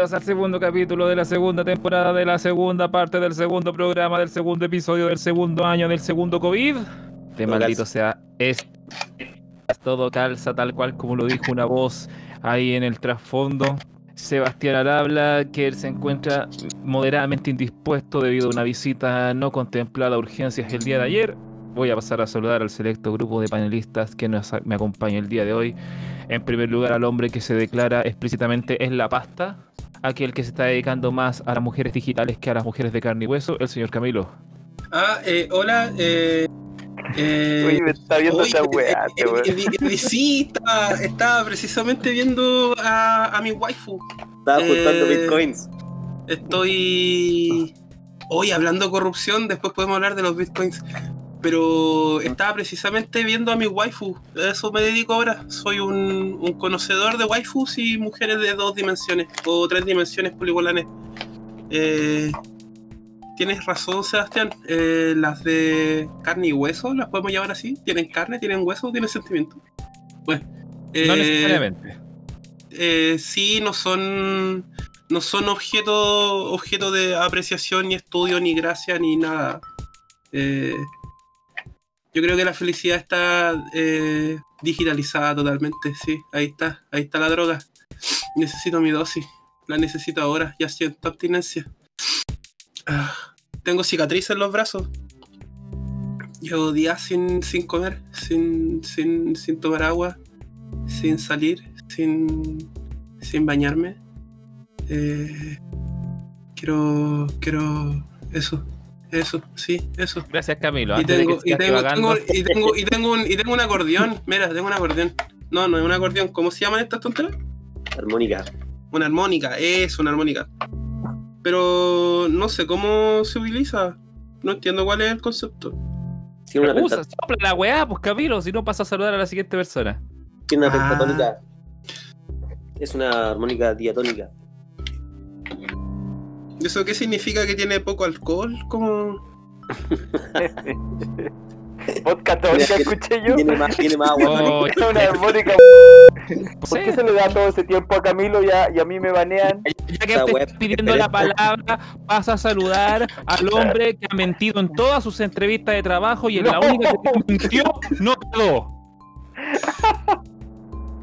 Bienvenidos al segundo capítulo de la segunda temporada de la segunda parte del segundo programa del segundo episodio del segundo año del segundo COVID. De maldito sea, es todo calza tal cual como lo dijo una voz ahí en el trasfondo. Sebastián Arabla, que él se encuentra moderadamente indispuesto debido a una visita no contemplada a urgencias el día de ayer. Voy a pasar a saludar al selecto grupo de panelistas que nos, me acompaña el día de hoy. En primer lugar, al hombre que se declara explícitamente es la pasta, aquel que se está dedicando más a las mujeres digitales que a las mujeres de carne y hueso, el señor Camilo. Ah, eh, hola, eh, eh, Oye, me está viendo esta weá, eh, eh, eh, sí, estaba, estaba precisamente viendo a, a mi waifu. Estaba juntando Eh, bitcoins. Estoy hoy hablando de corrupción, después podemos hablar de los bitcoins. Pero estaba precisamente viendo a mi waifu. A eso me dedico ahora. Soy un, un conocedor de waifus y mujeres de dos dimensiones o tres dimensiones poligolanes. Eh, tienes razón, Sebastián. Eh, las de carne y hueso, las podemos llamar así. Tienen carne, tienen hueso, tienen sentimiento. Bueno, No eh, necesariamente. eh, sí, no son no son objeto, objeto de apreciación, ni estudio, ni gracia, ni nada. Eh, yo creo que la felicidad está eh, digitalizada totalmente, sí. Ahí está, ahí está la droga. Necesito mi dosis. La necesito ahora, ya siento abstinencia. Ah, tengo cicatrices en los brazos. Llevo días sin, sin comer, sin, sin, sin tomar agua, sin salir, sin, sin bañarme. Eh, quiero, quiero eso, eso, sí, eso. Gracias, Camilo. Y tengo, y, tengo, y, tengo, y, tengo un, y tengo un acordeón. Mira, tengo un acordeón. No, no es un acordeón. ¿Cómo se llaman estas tonteras? Armónica. Una armónica, es una armónica. Pero no sé cómo se utiliza. No entiendo cuál es el concepto. Tiene una, Usa, sopla la weá, pues Camilo, si no pasa a saludar a la siguiente persona. tiene una Ah. pentatónica. Es una armónica diatónica. ¿Eso qué significa que tiene poco alcohol? Como... Podcast tónica, escuché yo. Tiene más, tiene más agua. Oh, Es una armónica. ¿Por qué se le da todo ese tiempo a Camilo y a, y a mí me banean? Ya que estoy pidiendo la palabra, vas a saludar al hombre que ha mentido en todas sus entrevistas de trabajo y en la única que mintió no quedó.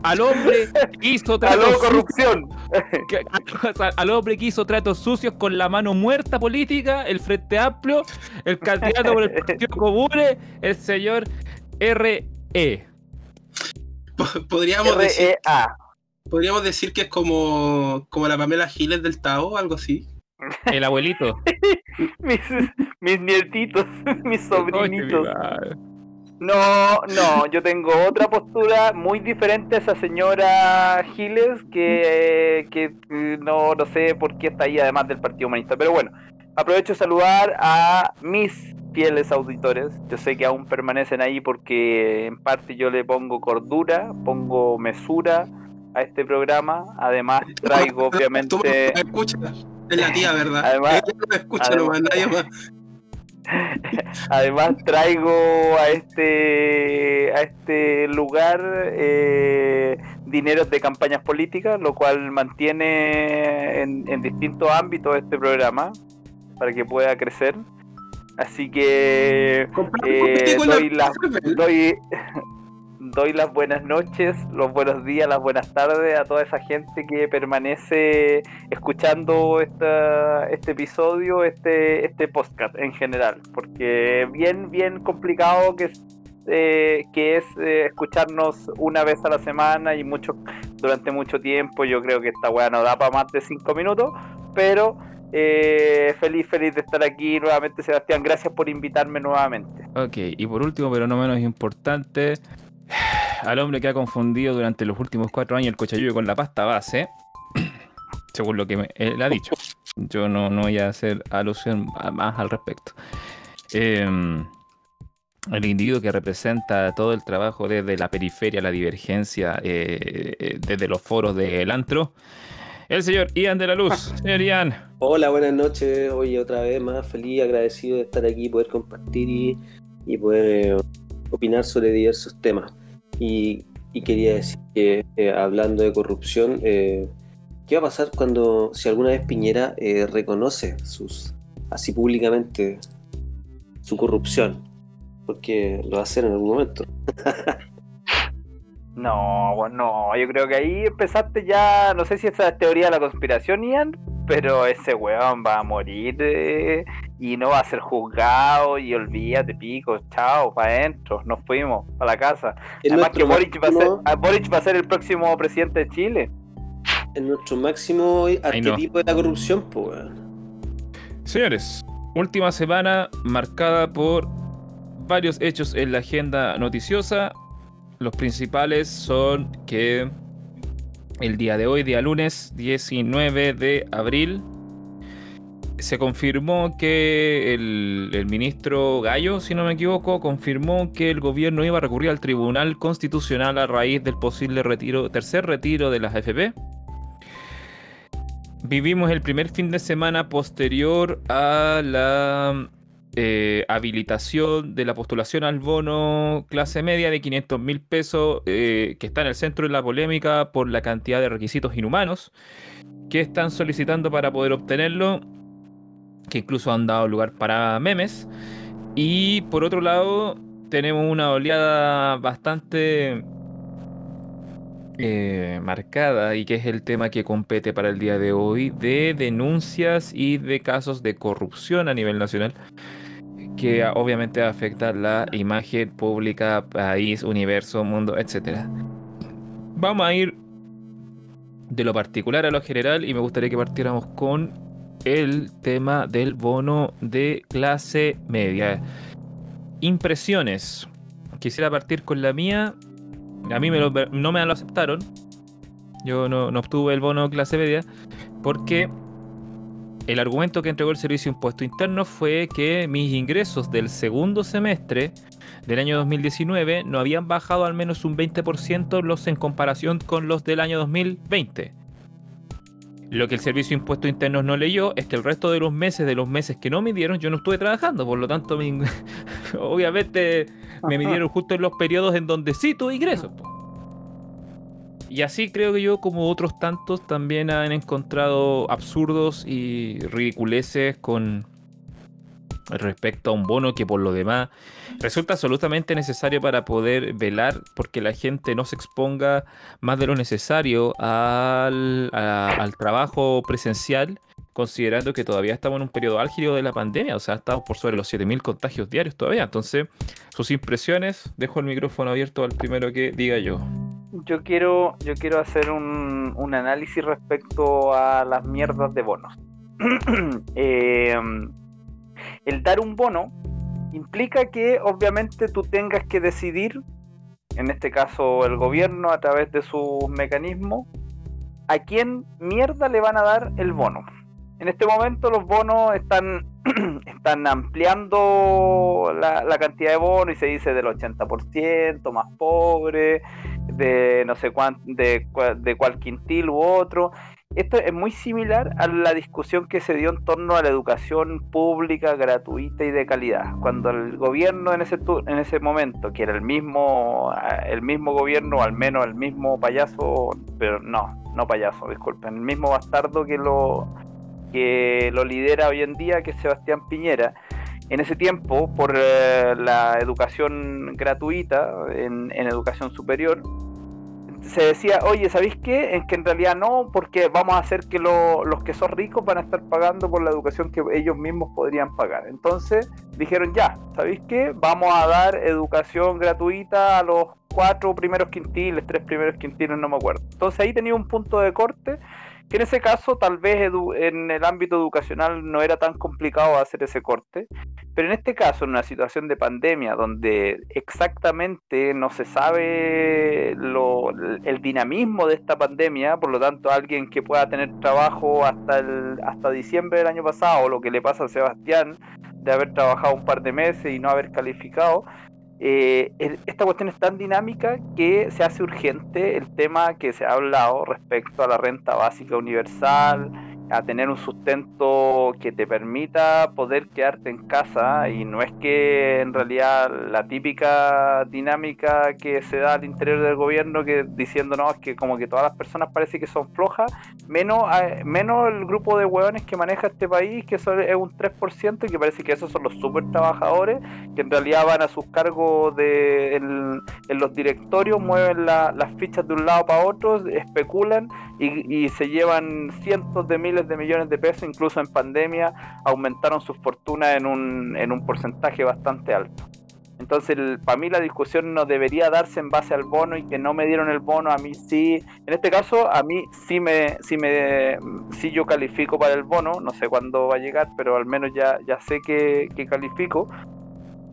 Al hombre que hizo tratos ¡Aló, sucios, corrupción! al hombre que hizo tratos sucios con la mano muerta política, el Frente Amplio, el candidato por el Partido Comune, el señor R.E. Podríamos decir, R-E-A. podríamos decir que es como, como la Pamela Giles del Tao, algo así. El abuelito. Mis, mis nietitos, mis sobrinitos. No, no, yo tengo otra postura muy diferente a esa señora Giles que, que eh, no, no sé por qué está ahí además del Partido Humanista. Pero bueno, aprovecho de saludar a mis fieles auditores. Yo sé que aún permanecen ahí porque en parte yo le pongo cordura, pongo mesura a este programa. Además traigo Tú obviamente... me escuchas, es la tía, ¿verdad? Además- no escucha además- nadie más. Además traigo a este a este lugar eh, dineros de campañas políticas, lo cual mantiene en, en distintos ámbitos este programa para que pueda crecer. Así que eh, doy, las, doy, doy las buenas noches, los buenos días, las buenas tardes a toda esa gente que permanece escuchando esta, este episodio, este, este podcast en general, porque bien, bien complicado que es, eh, que es eh, escucharnos una vez a la semana y mucho durante mucho tiempo. Yo creo que esta weá no da para más de cinco minutos, pero eh, feliz, feliz de estar aquí nuevamente, Sebastián. Gracias por invitarme nuevamente. Ok, y por último, pero no menos importante, al hombre que ha confundido durante los últimos cuatro años el cochayuyo con la pasta base, según lo que me- él ha dicho. Yo no, no voy a hacer alusión a- más al respecto. Em, el individuo que representa todo el trabajo desde la periferia, la divergencia, eh, eh, desde los foros del antro, el señor Ian de la Luz. Señor Ian, Hola, buenas noches. Hoy otra vez más feliz, agradecido de estar aquí, poder compartir y, y poder eh, opinar sobre diversos temas. Y, y quería decir que eh, hablando de corrupción, eh, ¿Qué va a pasar cuando, si alguna vez Piñera eh, reconoce sus, así públicamente, su corrupción? Porque lo va a hacer en algún momento. No, bueno, yo creo que ahí empezaste ya, no sé si esa es teoría de la conspiración, Ian, pero ese weón va a morir eh, y no va a ser juzgado y olvídate, pico, chao, para adentro, nos fuimos a la casa. Además que Boric va, a ser, ah, Boric va a ser el próximo presidente de Chile. En nuestro máximo arquetipo de la corrupción, pues. Señores, última semana marcada por varios hechos en la agenda noticiosa. Los principales son que el día de hoy, día lunes 19 de abril, se confirmó que el, ministro Gallo, si no me equivoco, confirmó que el gobierno iba a recurrir al Tribunal Constitucional a raíz del posible retiro, tercer retiro de las AFP. Vivimos el primer fin de semana posterior a la eh, habilitación de la postulación al bono clase media de 500 mil pesos, eh, que está en el centro de la polémica por la cantidad de requisitos inhumanos que están solicitando para poder obtenerlo, que incluso han dado lugar para memes. Y por otro lado, tenemos una oleada bastante eh, marcada y que es el tema que compete para el día de hoy de denuncias y de casos de corrupción a nivel nacional que obviamente afecta la imagen pública, país, universo, mundo, etc. Vamos a ir de lo particular a lo general y me gustaría que partiéramos con el tema del bono de clase media. Impresiones. Quisiera partir con la mía. A mí no me lo aceptaron. Yo no, obtuve el bono clase media porque el argumento que entregó el Servicio de Impuesto Interno fue que mis ingresos del segundo semestre del año 2019 no habían bajado al menos un 20% los en comparación con los del año 2020. Lo que el Servicio de Impuestos Internos no leyó es que el resto de los meses, de los meses que no midieron, yo no estuve trabajando, por lo tanto, obviamente me midieron justo en los periodos en donde sí tuve ingresos. Y así creo que yo, como otros tantos, también han encontrado absurdos y ridiculeces con respecto a un bono que por lo demás resulta absolutamente necesario para poder velar porque la gente no se exponga más de lo necesario al, al trabajo presencial considerando que todavía estamos en un periodo álgido de la pandemia, o sea, estamos por sobre los 7.000 contagios diarios todavía. Entonces, sus impresiones, dejo el micrófono abierto al primero que diga yo yo quiero, yo quiero hacer un, un análisis respecto a las mierdas de bonos. Eh, el dar un bono implica que obviamente tú tengas que decidir, en este caso el gobierno a través de sus mecanismos, a quién mierda le van a dar el bono. En este momento los bonos están, están ampliando la, cantidad de bonos y se dice del 80%, más pobre, de no sé cuánto, de, de cuál quintil u otro. Esto es muy similar a la discusión que se dio en torno a la educación pública, gratuita y de calidad. Cuando el gobierno en ese, en ese momento, que era el mismo, el mismo gobierno, al menos el mismo payaso, pero no, no payaso, disculpen, el mismo bastardo que lo, que lo lidera hoy en día, que es Sebastián Piñera, en ese tiempo, por eh, la educación gratuita en, educación superior, se decía, oye, ¿sabéis qué? Es que en realidad no, porque vamos a hacer que los que son ricos van a estar pagando por la educación que ellos mismos podrían pagar. Entonces dijeron, ya, ¿sabéis qué? Vamos a dar educación gratuita a los cuatro primeros quintiles, tres primeros quintiles, no me acuerdo. Entonces ahí tenía un punto de corte que en ese caso tal vez en el ámbito educacional no era tan complicado hacer ese corte, pero en este caso, en una situación de pandemia donde exactamente no se sabe lo, el dinamismo de esta pandemia, por lo tanto alguien que pueda tener trabajo hasta, el, hasta diciembre del año pasado, lo que le pasa a Sebastián de haber trabajado un par de meses y no haber calificado, eh, esta cuestión es tan dinámica que se hace urgente el tema que se ha hablado respecto a la renta básica universal, a tener un sustento que te permita poder quedarte en casa y no es que en realidad la típica dinámica que se da al interior del gobierno que diciendo no es que como que todas las personas parece que son flojas menos menos el grupo de hueones que maneja este país que eso es un 3% y que parece que esos son los super trabajadores que en realidad van a sus cargos de en, los directorios mueven las fichas de un lado para otro especulan y, y se llevan cientos de miles de millones de pesos, incluso en pandemia aumentaron sus fortunas en un, en un porcentaje bastante alto. Entonces, para mí la discusión no debería darse en base al bono y que no me dieron el bono, a mí sí. En este caso, a mí sí me, sí me, sí yo califico para el bono. No sé cuándo va a llegar, pero al menos ya, ya sé que, que califico.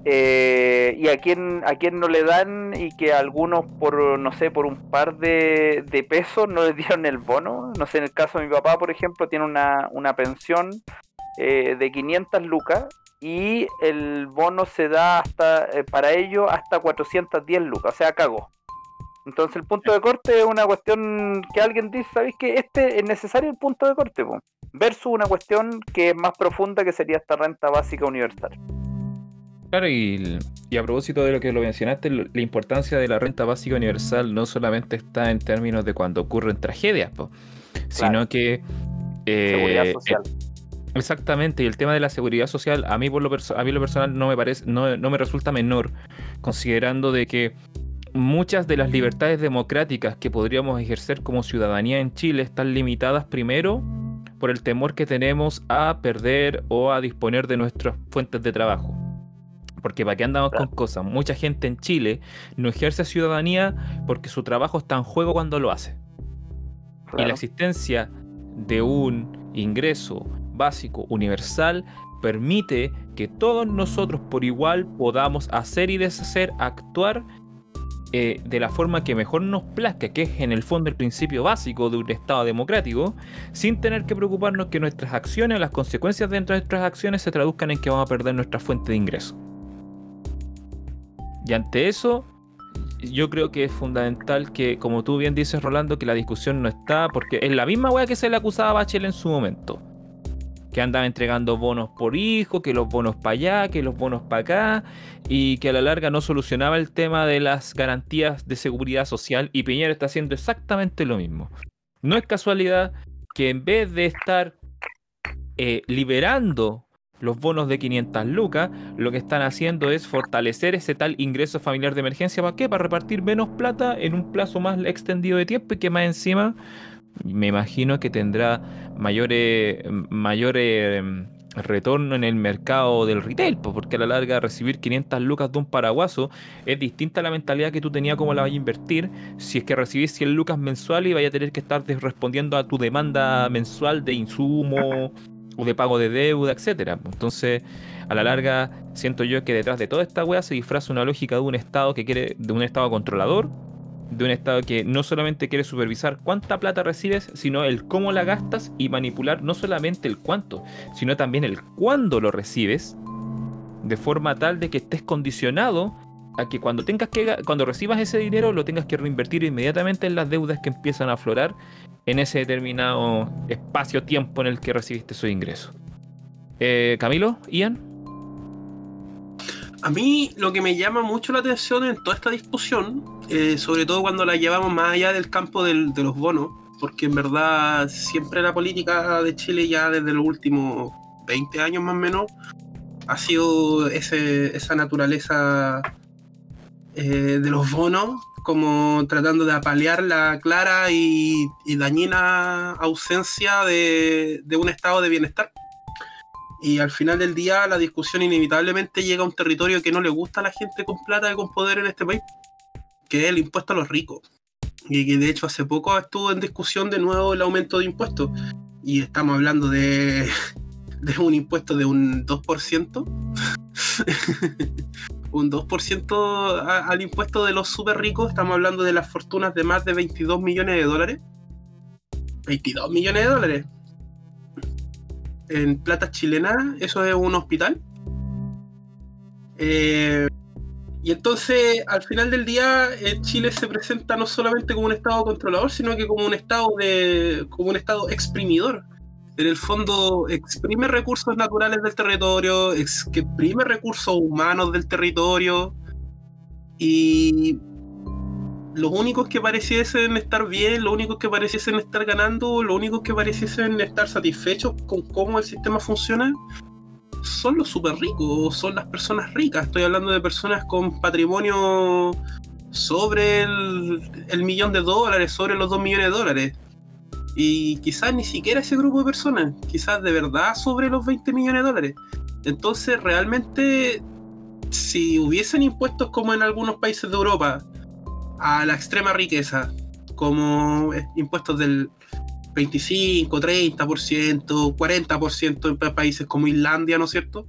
Eh, y a quién a quién no le dan y que algunos por no sé por un par de, de, pesos no le dieron el bono. No sé en el caso de mi papá por ejemplo tiene una, una pensión eh, de 500 lucas y el bono se da hasta eh, para ello hasta 410 lucas o sea cagó. Entonces el punto de corte es una cuestión que alguien dice sabéis que este es necesario el punto de corte versus una cuestión que es más profunda que sería esta renta básica universal Claro, y, a propósito de lo que lo mencionaste, la importancia de la renta básica universal no solamente está en términos de cuando ocurren tragedias, sino que... Eh, seguridad social. Exactamente, y el tema de la seguridad social a mí por lo, a mí lo personal no me parece, no, no me resulta menor, considerando de que muchas de las libertades democráticas que podríamos ejercer como ciudadanía en Chile están limitadas primero por el temor que tenemos a perder o a disponer de nuestras fuentes de trabajo. Porque para qué andamos con cosas. Mucha gente en Chile no ejerce ciudadanía porque su trabajo está en juego cuando lo hace. Y la existencia de un ingreso básico universal permite que todos nosotros por igual podamos hacer y deshacer, actuar eh, de la forma que mejor nos plazca, que es en el fondo el principio básico de un Estado democrático, sin tener que preocuparnos que nuestras acciones o las consecuencias de nuestras acciones se traduzcan en que vamos a perder nuestra fuente de ingreso. Y ante eso, yo creo que es fundamental que, como tú bien dices, Rolando, que la discusión no está, porque es la misma weá que se le acusaba a Bachelet en su momento. Que andaba entregando bonos por hijo, que los bonos para allá, que los bonos para acá, y que a la larga no solucionaba el tema de las garantías de seguridad social, y Piñera está haciendo exactamente lo mismo. No es casualidad que en vez de estar eh, liberando los bonos de 500 lucas, lo que están haciendo es fortalecer ese tal ingreso familiar de emergencia. ¿Para qué? Para repartir menos plata en un plazo más extendido de tiempo y que más encima me imagino que tendrá mayores mayores em, retorno en el mercado del retail, porque a la larga recibir 500 lucas de un paraguaso es distinta a la mentalidad que tú tenías como la vaya a invertir. Si es que recibís 100 lucas mensuales y vaya a tener que estar respondiendo a tu demanda mensual de insumo o de pago de deuda, etcétera. Entonces, a la larga, siento yo que detrás de toda esta weá se disfraza una lógica de un Estado que quiere, de un Estado controlador, de un Estado que no solamente quiere supervisar cuánta plata recibes, sino el cómo la gastas y manipular no solamente el cuánto, sino también el cuándo lo recibes, de forma tal de que estés condicionado a que cuando tengas que cuando recibas ese dinero lo tengas que reinvertir inmediatamente en las deudas que empiezan a aflorar en ese determinado espacio-tiempo en el que recibiste su ingreso. Eh, Camilo, Ian. A mí lo que me llama mucho la atención en toda esta discusión, eh, sobre todo cuando la llevamos más allá del campo de los bonos, porque en verdad siempre la política de Chile ya desde los últimos 20 años más o menos ha sido esa naturaleza eh, de los bonos como tratando de apalear la clara y, dañina ausencia de, un estado de bienestar. Y al final del día la discusión inevitablemente llega a un territorio que no le gusta a la gente con plata y con poder en este país, que es el impuesto a los ricos. Y que de hecho hace poco estuvo en discusión de nuevo el aumento de impuestos. Y estamos hablando de, de un impuesto de un 2%. un 2% al impuesto de los súper ricos, estamos hablando de las fortunas de más de 22 millones de dólares. 22 millones de dólares. En plata chilena, eso es un hospital. Eh, y entonces, al final del día, Chile se presenta no solamente como un estado controlador, sino que como un estado de, como un estado exprimidor. En el fondo exprime recursos naturales del territorio, exprime recursos humanos del territorio y los únicos que pareciesen estar bien, los únicos que pareciesen estar ganando, los únicos que pareciesen estar satisfechos con cómo el sistema funciona, son los súper ricos, son las personas ricas. Estoy hablando de personas con patrimonio sobre el, millón de dólares, sobre los dos millones de dólares. Y quizás ni siquiera ese grupo de personas, quizás de verdad sobre los 20 millones de dólares. Entonces, realmente, si hubiesen impuestos como en algunos países de Europa a la extrema riqueza, como eh, impuestos del 25, 30%, 40% en países como Islandia, ¿no es cierto?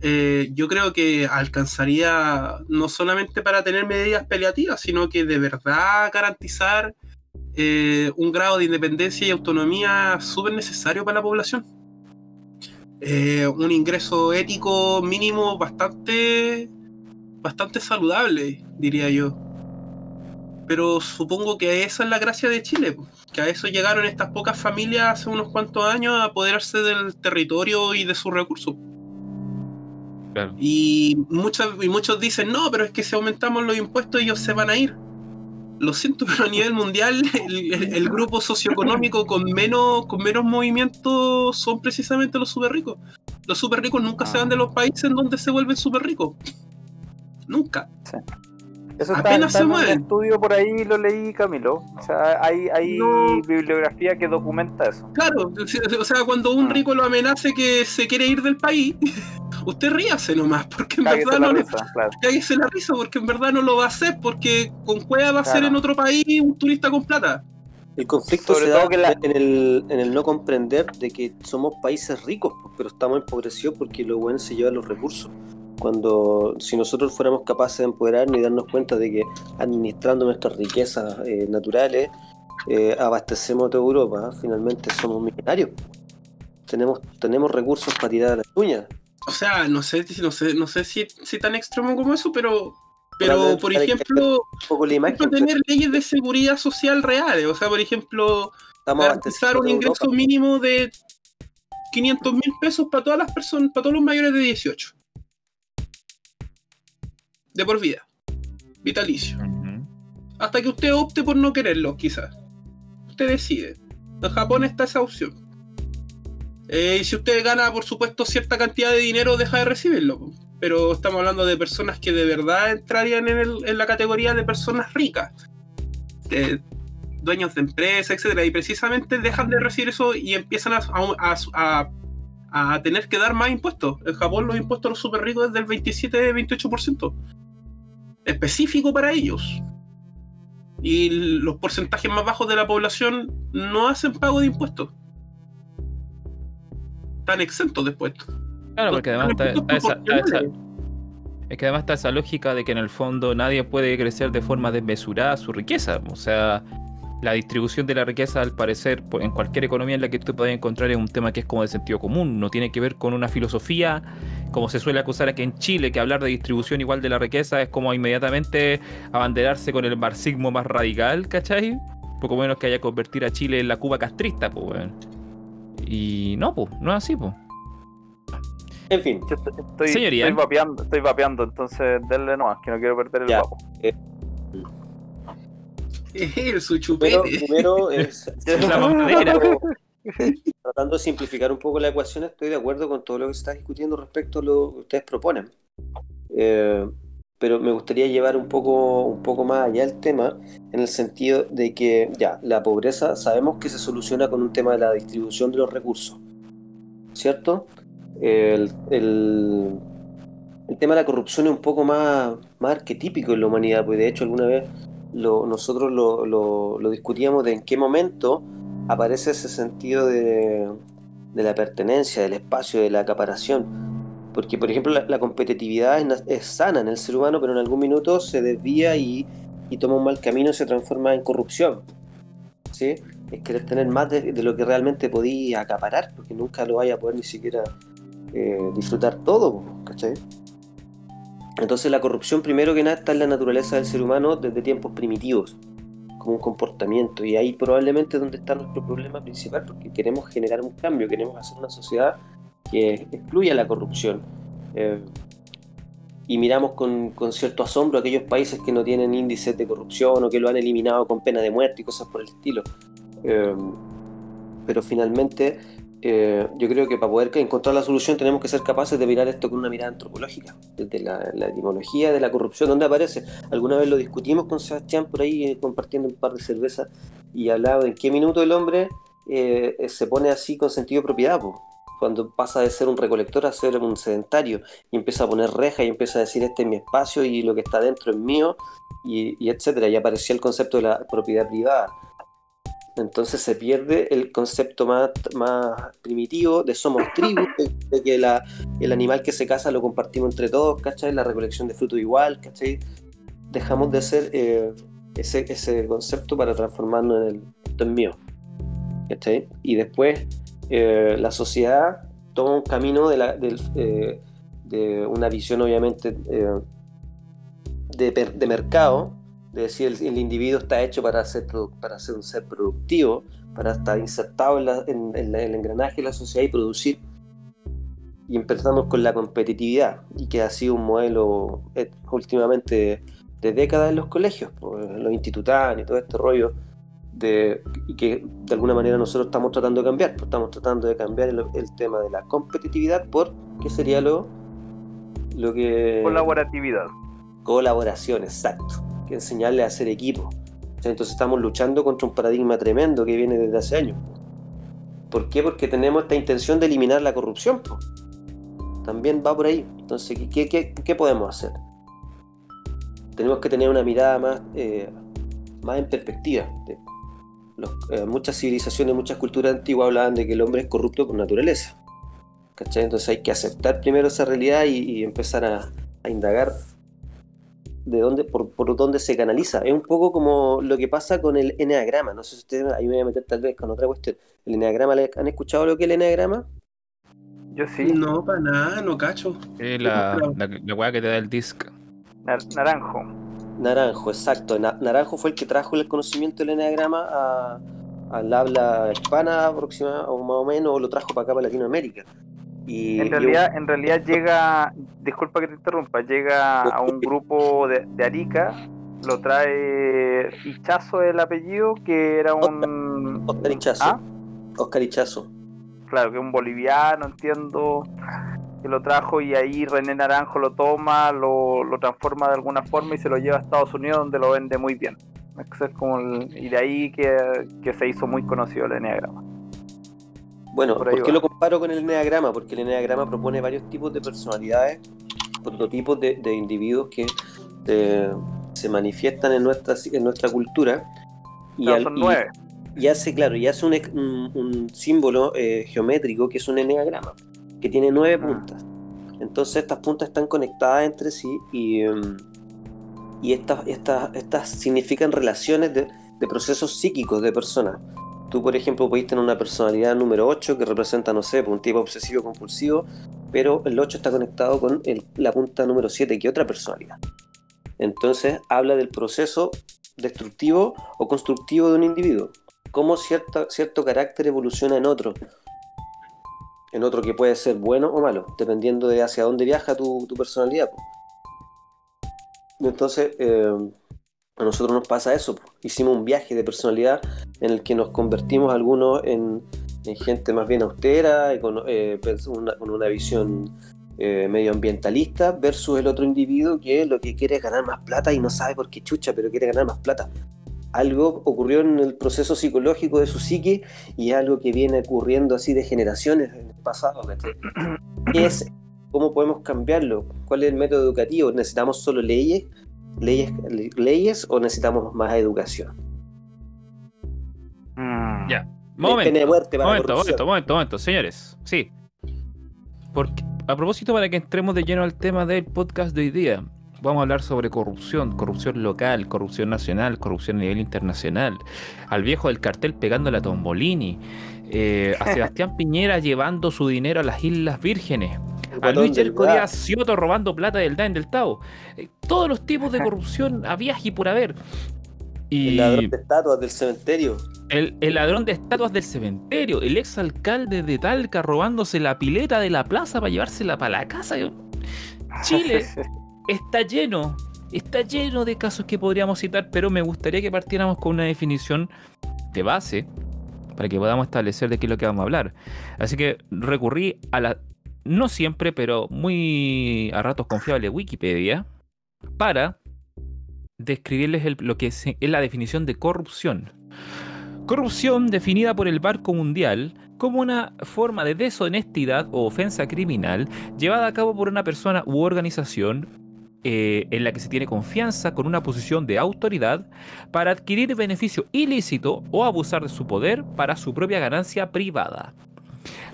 Eh, yo creo que alcanzaría no solamente para tener medidas paliativas, sino que de verdad garantizar eh, un grado de independencia y autonomía súper necesario para la población. Eh, un ingreso ético mínimo bastante, bastante saludable, diría yo pero supongo que esa es la gracia de Chile, que a eso llegaron estas pocas familias hace unos cuantos años a apoderarse del territorio y de sus recursos. Y, y muchos dicen, no, pero es que si aumentamos los impuestos ellos se van a ir. Lo siento, pero a nivel mundial el, grupo socioeconómico con menos, con menos movimiento son precisamente los super ricos. Los super ricos nunca se van de los países en donde se vuelven super ricos. Nunca. Eso está, Apenas en un estudio por ahí, lo leí, Camilo. O sea, hay, hay bibliografía que documenta eso. Claro, o sea, cuando un ah. rico lo amenace que se quiere ir del país, usted ríase nomás, porque en verdad no risa, claro. la risa, porque en verdad no lo va a hacer, porque con cueva va a ser en otro país un turista con plata. El conflicto se da en, el, en el no comprender de que somos países ricos, pero estamos empobrecidos porque lo bueno se lleva los recursos cuando si nosotros fuéramos capaces de empoderarnos y darnos cuenta de que administrando nuestras riquezas eh, naturales eh, abastecemos toda Europa, finalmente somos millonarios. Tenemos, tenemos recursos para tirar a las uñas. O sea, no sé, no sé, no sé si, si tan extremo como eso, pero pero por ejemplo, tener leyes de seguridad social reales, o sea, por ejemplo, garantizar un ingreso mínimo de 500 mil pesos para todas las personas, para todos los mayores de 18 de por vida, vitalicio. Hasta que usted opte por no quererlo, quizás. Usted decide. En Japón está esa opción. Eh, y si usted gana, por supuesto, cierta cantidad de dinero, deja de recibirlo. Pero estamos hablando de personas que de verdad entrarían en, la categoría de personas ricas. dueños de empresas, etcétera, y precisamente dejan de recibir eso y empiezan a, a, tener que dar más impuestos. En Japón los impuestos a los super ricos es del 27-28% específico para ellos. Y los porcentajes más bajos de la población no hacen pago de impuestos. Están exentos de impuestos. Claro, porque además está, esa, es que además está esa lógica de que en el fondo nadie puede crecer de forma desmesurada su riqueza. O sea, la distribución de la riqueza, al parecer, en cualquier economía en la que tú puedas encontrar, es un tema que es como de sentido común, no tiene que ver con una filosofía, como se suele acusar aquí en Chile, que hablar de distribución igual de la riqueza es como inmediatamente abanderarse con el marxismo más radical, ¿cachai? Poco menos que haya convertir a Chile en la Cuba castrista, pues, weón. Y no, pues, no es así, pues. En fin. Estoy, Señoría. Estoy vapeando, estoy vapeando, entonces denle nomás, que no quiero perder el ya. vapo. Eh, su chupete. primero es, tratando de simplificar un poco la ecuación, estoy de acuerdo con todo lo que se está discutiendo respecto a lo que ustedes proponen. Eh, pero me gustaría llevar un poco, un poco más allá el tema, en el sentido de que ya, la pobreza sabemos que se soluciona con un tema de la distribución de los recursos, ¿cierto? El, el, el tema de la corrupción es un poco más, más arquetípico en la humanidad, pues de hecho alguna vez nosotros lo, lo, discutíamos de en qué momento aparece ese sentido de, la pertenencia, del espacio, de la acaparación. Porque, por ejemplo, la, competitividad es, sana en el ser humano, pero en algún minuto se desvía y, toma un mal camino y se transforma en corrupción. ¿sí? Es querer tener más de, lo que realmente podía acaparar, porque nunca lo vaya a poder ni siquiera eh, disfrutar todo. ¿cachai? Entonces la corrupción primero que nada está en la naturaleza del ser humano desde tiempos primitivos, como un comportamiento. Y ahí probablemente es donde está nuestro problema principal, porque queremos generar un cambio, queremos hacer una sociedad que excluya la corrupción. Eh, y miramos con, con, cierto asombro aquellos países que no tienen índices de corrupción o que lo han eliminado con pena de muerte y cosas por el estilo. Eh, pero finalmente eh, yo creo que para poder encontrar la solución tenemos que ser capaces de mirar esto con una mirada antropológica, desde la, etimología de la corrupción, ¿dónde aparece? Alguna vez lo discutimos con Sebastián por ahí eh, compartiendo un par de cervezas y hablaba en qué minuto el hombre se pone así con sentido de propiedad, cuando pasa de ser un recolector a ser un sedentario y empieza a poner reja y empieza a decir este es mi espacio y lo que está dentro es mío y, y etcétera. Y aparecía el concepto de la propiedad privada. Entonces se pierde el concepto más, más primitivo de somos tribu, de, que la, el animal que se caza lo compartimos entre todos, ¿cachai? La recolección de fruto igual, ¿cachai? Dejamos de ser eh, ese, ese concepto para transformarnos en el esto es mío, ¿cachai? Y después eh, la sociedad toma un camino de, la, eh, de una visión obviamente eh, de, mercado, de decir el, individuo está hecho para ser, para ser un ser productivo, para estar insertado en, el engranaje de la sociedad y producir. Y empezamos con la competitividad, y que ha sido un modelo últimamente de, décadas en los colegios, los institutales y todo este rollo y que de alguna manera nosotros estamos tratando de cambiar, pues estamos tratando de cambiar el, tema de la competitividad por, ¿qué sería lo, lo que... Colaboratividad. Colaboración, exacto. Que enseñarle a hacer equipo. Entonces estamos luchando contra un paradigma tremendo que viene desde hace años. ¿Por qué? Porque tenemos esta intención de eliminar la corrupción. También va por ahí. Entonces, ¿qué, qué, podemos hacer? Tenemos que tener una mirada más, eh, más en perspectiva. Eh, muchas civilizaciones, muchas culturas antiguas hablaban de que el hombre es corrupto por naturaleza. Entonces hay que aceptar primero esa realidad y, empezar a, indagar de dónde, por, dónde se canaliza. Es un poco como lo que pasa con el eneagrama. No sé si ustedes, ahí me voy a meter tal vez con otra cuestión. ¿El eneagrama, ¿han escuchado lo que es el eneagrama? Yo sí. No, para nada, no cacho. Es la, la, que te da el disc. naranjo. Naranjo, exacto. Naranjo fue el que trajo el conocimiento del eneagrama al habla hispana aproximadamente, o más o menos, o lo trajo para acá, para Latinoamérica. Y, en realidad, en realidad llega, disculpa que te interrumpa, llega a un grupo de, Arica, lo trae Hichazo el apellido, que era un... Oscar Hichazo. ¿Ah? Oscar Hichazo. Claro, que es un boliviano, entiendo que lo trajo y ahí René Naranjo lo toma, lo, transforma de alguna forma y se lo lleva a Estados Unidos donde lo vende muy bien. como y de ahí que, se hizo muy conocido el Enneagrama. Bueno, ¿por, qué lo comparo con el Enneagrama? Porque el Enneagrama propone varios tipos de personalidades, prototipos de, individuos que eh, se manifiestan en nuestra, en nuestra cultura. Y, son nueve. Y, hace, claro, y hace un, símbolo eh, geométrico que es un Enneagrama que tiene nueve puntas. Entonces estas puntas están conectadas entre sí y, em, y estas, estas, estas significan relaciones de, procesos psíquicos de personas. Tú, por ejemplo, puedes tener una personalidad número 8 que representa, no sé, pues, un tipo obsesivo compulsivo, pero el 8 está conectado con la punta número 7, que otra personalidad. Entonces habla del proceso destructivo o constructivo de un individuo. Cómo cierto, cierto carácter evoluciona en otro en otro que puede ser bueno o malo, dependiendo de hacia dónde viaja tu, personalidad. Entonces, eh, a nosotros nos pasa eso. Hicimos un viaje de personalidad en el que nos convertimos algunos en, gente más bien austera, con, eh, una, con una visión eh, medioambientalista, versus el otro individuo que lo que quiere es ganar más plata y no sabe por qué chucha, pero quiere ganar más plata algo ocurrió en el proceso psicológico de su psique y es algo que viene ocurriendo así de generaciones en el pasado. ¿Qué es? ¿Cómo podemos cambiarlo? ¿Cuál es el método educativo? ¿Necesitamos solo leyes, leyes, leyes o necesitamos más educación? Mm. Ya, momento, momento, momento, momento, momento, señores. Sí. Porque, a propósito, para que entremos de lleno al tema del podcast de hoy día, vamos a hablar sobre corrupción, corrupción local, corrupción nacional, corrupción a nivel internacional, al viejo del cartel pegándole a Tombolini, eh, a Sebastián Piñera llevando su dinero a las Islas Vírgenes, a Luis Yerko Díaz robando plata del DAN del Tao. Eh, todos los tipos de corrupción había y por haber. Y El ladrón de estatuas del cementerio. el, el ladrón de estatuas del cementerio, el exalcalde de Talca robándose la pileta de la plaza para llevársela para la casa. Chile está lleno, está lleno de casos que podríamos citar, pero me gustaría que partiéramos con una definición de base para que podamos establecer de qué es lo que vamos a hablar. Así que recurrí a la, no siempre, pero muy a ratos confiable Wikipedia para describirles el- lo que es, es la definición de corrupción. Corrupción definida por el Banco Mundial como una forma de deshonestidad o ofensa criminal llevada a cabo por una persona u organización eh, en la que se tiene confianza con una posición de autoridad para adquirir beneficio ilícito o abusar de su poder para su propia ganancia privada.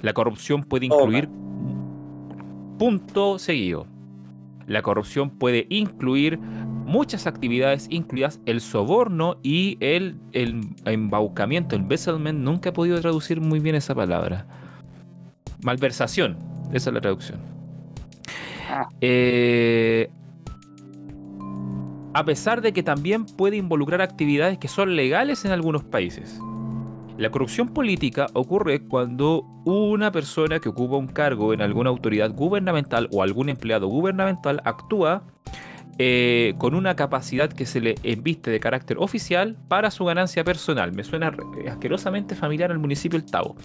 La corrupción puede incluir... Punto seguido. La corrupción puede incluir muchas actividades, incluidas el soborno y el, el embaucamiento, el embezzlement. Nunca he podido traducir muy bien esa palabra. Malversación, esa es la traducción. Ah. Eh, a pesar de que también puede involucrar actividades que son legales en algunos países. La corrupción política ocurre cuando una persona que ocupa un cargo en alguna autoridad gubernamental o algún empleado gubernamental actúa eh, con una capacidad que se le embiste de carácter oficial para su ganancia personal. Me suena re- asquerosamente familiar al municipio El Tavo.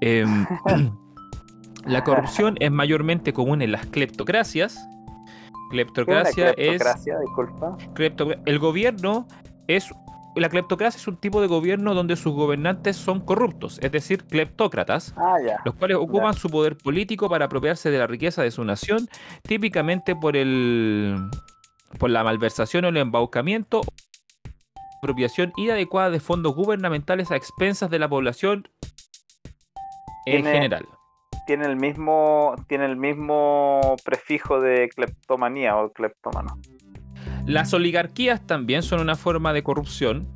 Em, la corrupción es mayormente común en las cleptocracias. ¿Qué es una Cleptocracia es cleptocracia? Disculpa. clepto- el gobierno es la cleptocracia es un tipo de gobierno donde sus gobernantes son corruptos, es decir, cleptócratas, Ah, los cuales ocupan su poder político para apropiarse de la riqueza de su nación, típicamente por el por la malversación o el embaucamiento, apropiación inadecuada de fondos gubernamentales a expensas de la población en Tiene- general. Tiene el mismo, tiene el mismo prefijo de cleptomanía o cleptómano. Las oligarquías también son una forma de corrupción,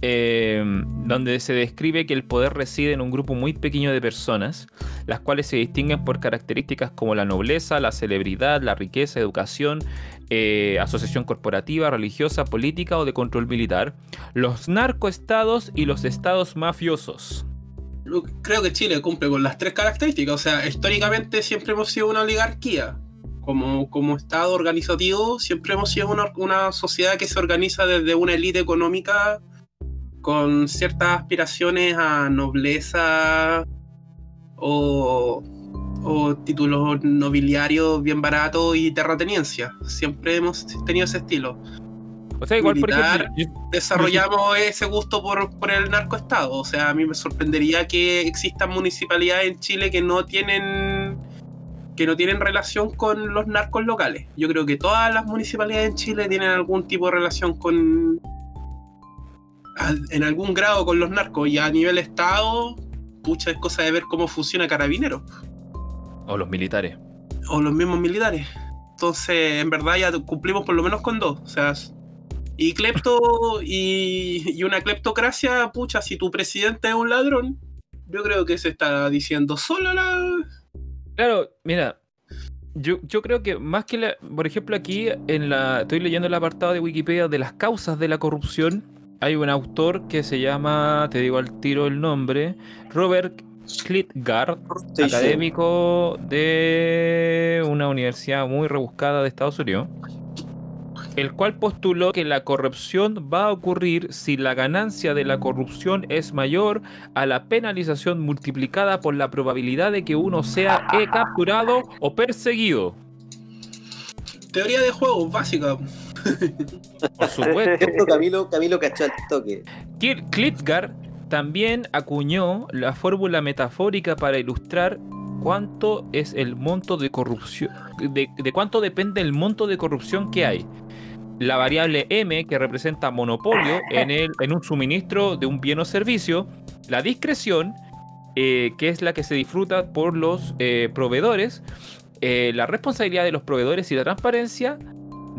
eh, donde se describe que el poder reside en un grupo muy pequeño de personas, las cuales se distinguen por características como la nobleza, la celebridad, la riqueza, educación, eh, asociación corporativa, religiosa, política o de control militar, los narcoestados y los estados mafiosos. Creo que Chile cumple con las tres características. O sea, históricamente siempre hemos sido una oligarquía. Como, como Estado organizativo, siempre hemos sido una, una sociedad que se organiza desde una élite económica con ciertas aspiraciones a nobleza o, o títulos nobiliarios bien baratos y terrateniencia. Siempre hemos tenido ese estilo. O sea, igual, por Militar. ejemplo, yo- desarrollamos ese gusto por, por el narcoestado. O sea, a mí me sorprendería que existan municipalidades en Chile que no tienen que no tienen relación con los narcos locales. Yo creo que todas las municipalidades en Chile tienen algún tipo de relación con en algún grado con los narcos y a nivel estado, pucha es cosa de ver cómo funciona Carabineros o los militares. o los mismos militares. Entonces, en verdad ya cumplimos por lo menos con dos. O sea, y clepto y, y una cleptocracia, pucha, si tu presidente es un ladrón, yo creo que se está diciendo sola la... Claro, mira, yo, yo creo que más que la, por ejemplo, aquí en la, estoy leyendo el apartado de Wikipedia de las causas de la corrupción. Hay un autor que se llama, te digo al tiro el nombre, Robert Klitgard, Sí, sí. académico de una universidad muy rebuscada de Estados Unidos, el cual postuló que la corrupción va a ocurrir si la ganancia de la corrupción es mayor a la penalización multiplicada por la probabilidad de que uno sea eh, capturado o perseguido. Teoría de juegos básica. Por supuesto. Esto Camilo, Camilo cachó al toque. Klitgard también acuñó la fórmula metafórica para ilustrar cuánto es el monto de corrupción, de, de cuánto depende el monto de corrupción que hay. La variable M, que representa monopolio en, el, en un suministro de un bien o servicio, la discreción, eh, que es la que se disfruta por los eh, proveedores, eh, la responsabilidad de los proveedores y la transparencia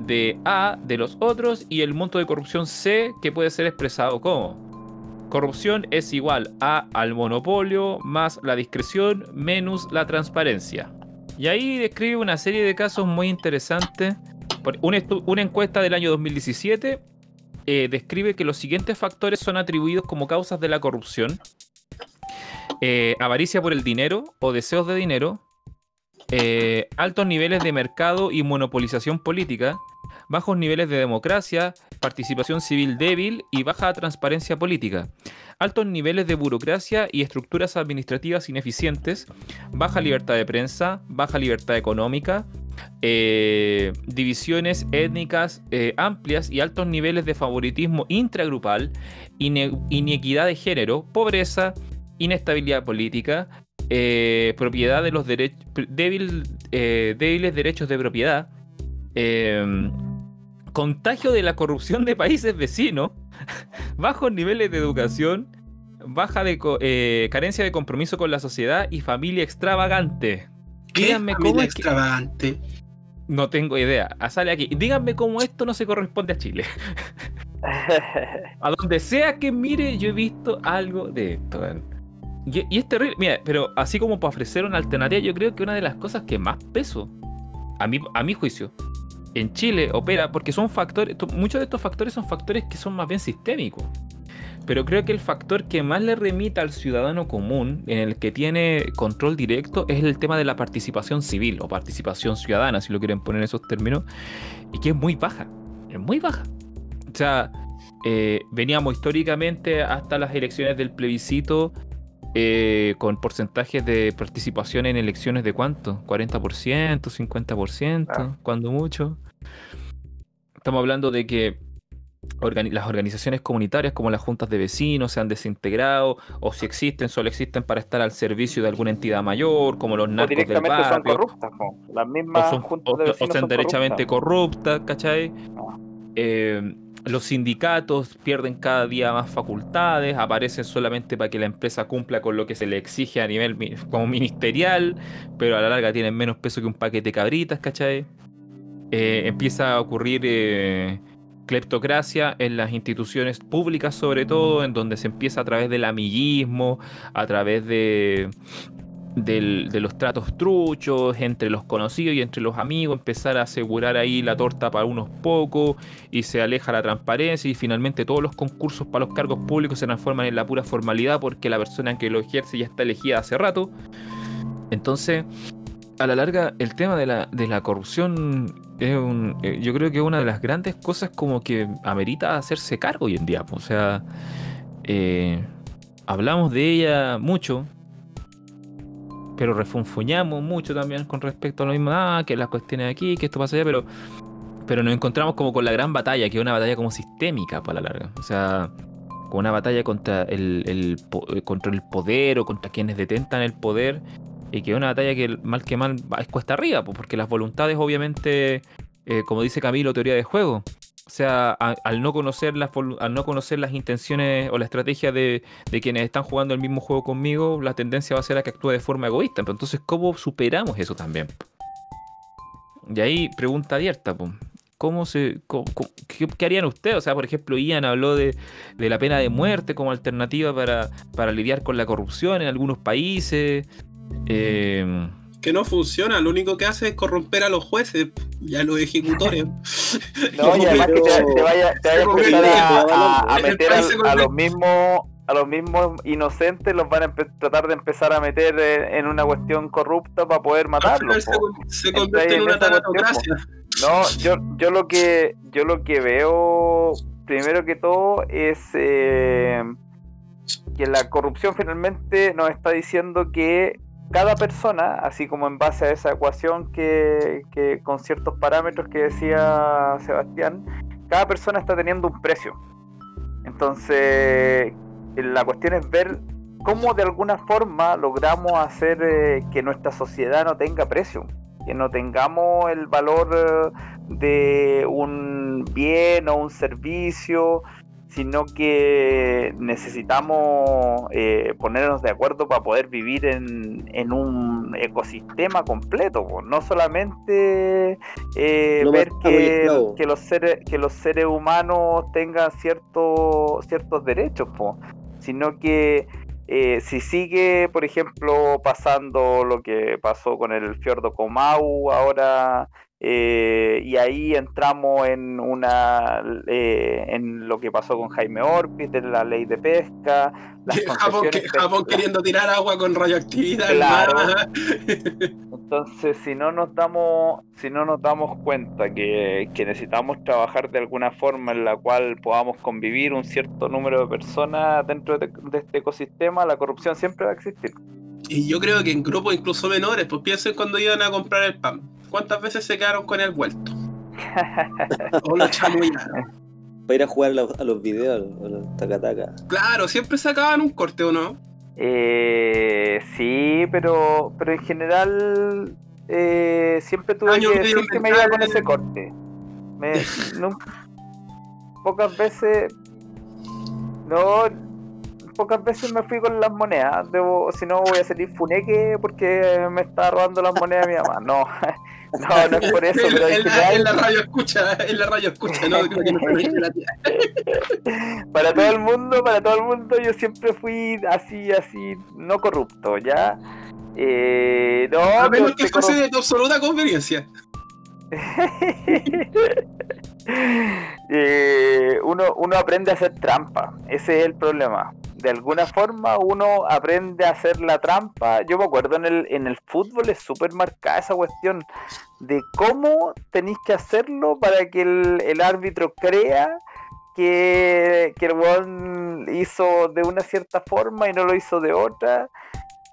de A de los otros y el monto de corrupción C, que puede ser expresado como Corrupción es igual a al monopolio más la discreción menos la transparencia. Y ahí describe una serie de casos muy interesantes. Una encuesta del año 2017 eh, describe que los siguientes factores son atribuidos como causas de la corrupción. Eh, avaricia por el dinero o deseos de dinero, eh, altos niveles de mercado y monopolización política, bajos niveles de democracia, participación civil débil y baja transparencia política, altos niveles de burocracia y estructuras administrativas ineficientes, baja libertad de prensa, baja libertad económica, eh, divisiones étnicas eh, amplias y altos niveles de favoritismo intragrupal, ine- inequidad de género, pobreza, inestabilidad política, eh, propiedad de los derechos, débil, débiles derechos de propiedad, eh, contagio de la corrupción de países vecinos, bajos niveles de educación, baja de carencia de compromiso con la sociedad y familia extravagante. ¿Qué Díganme familia cómo es que- extravagante? No tengo idea. Ah, Sale aquí. Díganme cómo esto no se corresponde a Chile. A donde sea que mire, yo he visto algo de esto. Y, y es terrible. Mira, pero así como para ofrecer una alternativa, yo creo que una de las cosas que más peso, a mi, a mi juicio, en Chile opera, porque son factores, to- muchos de estos factores son factores que son más bien sistémicos. Pero creo que el factor que más le remita al ciudadano común, en el que tiene control directo, es el tema de la participación civil o participación ciudadana, si lo quieren poner en esos términos, y que es muy baja. Es muy baja. O sea, eh, veníamos históricamente hasta las elecciones del plebiscito eh, con porcentajes de participación en elecciones de cuánto? 40%, 50%, Ah. cuando mucho. Estamos hablando de que organi- las organizaciones comunitarias como las juntas de vecinos se han desintegrado o si existen solo existen para estar al servicio de alguna entidad mayor como los o narcos del directamente son barrio corruptas, po. las o mismas son, juntas o- de o vecinos sean son derechamente corruptas. corruptas, ¿cachai? Eh, los sindicatos pierden cada día más facultades, aparecen solamente para que la empresa cumpla con lo que se le exige a nivel como ministerial, pero a la larga tienen menos peso que un paquete de cabritas, ¿cachai? Eh, empieza a ocurrir eh, cleptocracia en las instituciones públicas sobre todo, en donde se empieza a través del amiguismo, a través de, de los tratos truchos entre los conocidos y entre los amigos, empezar a asegurar ahí la torta para unos pocos y se aleja la transparencia y finalmente todos los concursos para los cargos públicos se transforman en la pura formalidad porque la persona que lo ejerce ya está elegida hace rato. Entonces, a la larga, el tema de la, corrupción es un, eh, yo creo que es una de las grandes cosas como que amerita hacerse cargo hoy en día. O sea, eh, hablamos de ella mucho, pero refunfuñamos mucho también con respecto a lo mismo, ah, que las cuestiones aquí, que esto pasa allá, pero, pero nos encontramos como con la gran batalla, que es una batalla como sistémica para la larga. O sea, con una batalla contra el, eh, contra el poder o contra quienes detentan el poder, y que es una batalla que mal que mal es cuesta arriba, pues, porque las voluntades obviamente, eh, como dice Camilo, teoría de juego. O sea, al, no conocer las, al no conocer las intenciones o la estrategia de, de quienes están jugando el mismo juego conmigo, la tendencia va a ser a que actúe de forma egoísta. Pero entonces, ¿cómo superamos eso también? Y ahí, pregunta abierta, po. ¿Cómo se, qué, qué harían ustedes? O sea, por ejemplo, Ian habló de, de la pena de muerte como alternativa para, para lidiar con la corrupción en algunos países. Eh, Que no funciona, lo único que hace es corromper a los jueces y a los ejecutores. No, y además que te, te vaya, te vaya a empezar meter a, los mismos a los mismos inocentes los van a tratar de empezar a meter eh, en una cuestión corrupta para poder matarlos. se, convierte en en una. No, yo, yo lo que yo lo que veo primero que todo es eh, que la corrupción finalmente nos está diciendo que cada persona, así como en base a esa ecuación que, que con ciertos parámetros que decía Sebastián, cada persona está teniendo un precio. Entonces, la cuestión es ver cómo de alguna forma logramos hacer eh, que nuestra sociedad no tenga precio, que no tengamos el valor eh, de un bien o un servicio, sino que necesitamos eh, ponernos de acuerdo para poder vivir en, en un ecosistema completo, no solamente eh, No ver que, que los seres que los seres humanos tengan ciertos ciertos derechos, sino que eh, si sigue, por ejemplo, pasando lo que pasó con el fiordo Comau ahora eh, y ahí entramos en una eh, en lo que pasó con Jaime Orpiz, de la ley de pesca. Japón, Japón queriendo tirar agua con radioactividad. Claro. Entonces, si no nos damos, si no nos damos cuenta que, que, necesitamos trabajar de alguna forma en la cual podamos convivir un cierto número de personas dentro de, de este ecosistema, la corrupción siempre va a existir. Y yo creo que en grupos incluso menores, pues piensen cuando iban a comprar el pan ¿Cuántas veces se quedaron con el vuelto? o lo chamullaron. Para ir a jugar a los, videos, a los taca Claro, siempre sacaban un corte, ¿o no? Eh, sí, pero, pero en general eh, siempre tuve que decir que me iba con ese corte. Me, pocas veces no pocas veces me fui con las monedas. Debo, si no voy a salir funeque porque me está robando las monedas mi mamá. No, No, no es por eso, pero en, la, en la radio escucha, en la radio escucha, no, creo que no Para todo el mundo, para todo el mundo, yo siempre fui así, así, no corrupto, ¿ya? Eh, no, A menos que fuese de tu absoluta conveniencia. eh, uno, uno aprende a hacer trampa, ese es el problema de alguna forma uno aprende a hacer la trampa. Yo me acuerdo en el, en el fútbol es súper marcada esa cuestión de cómo tenéis que hacerlo para que el, árbitro crea que, que el buen hizo de una cierta forma y no lo hizo de otra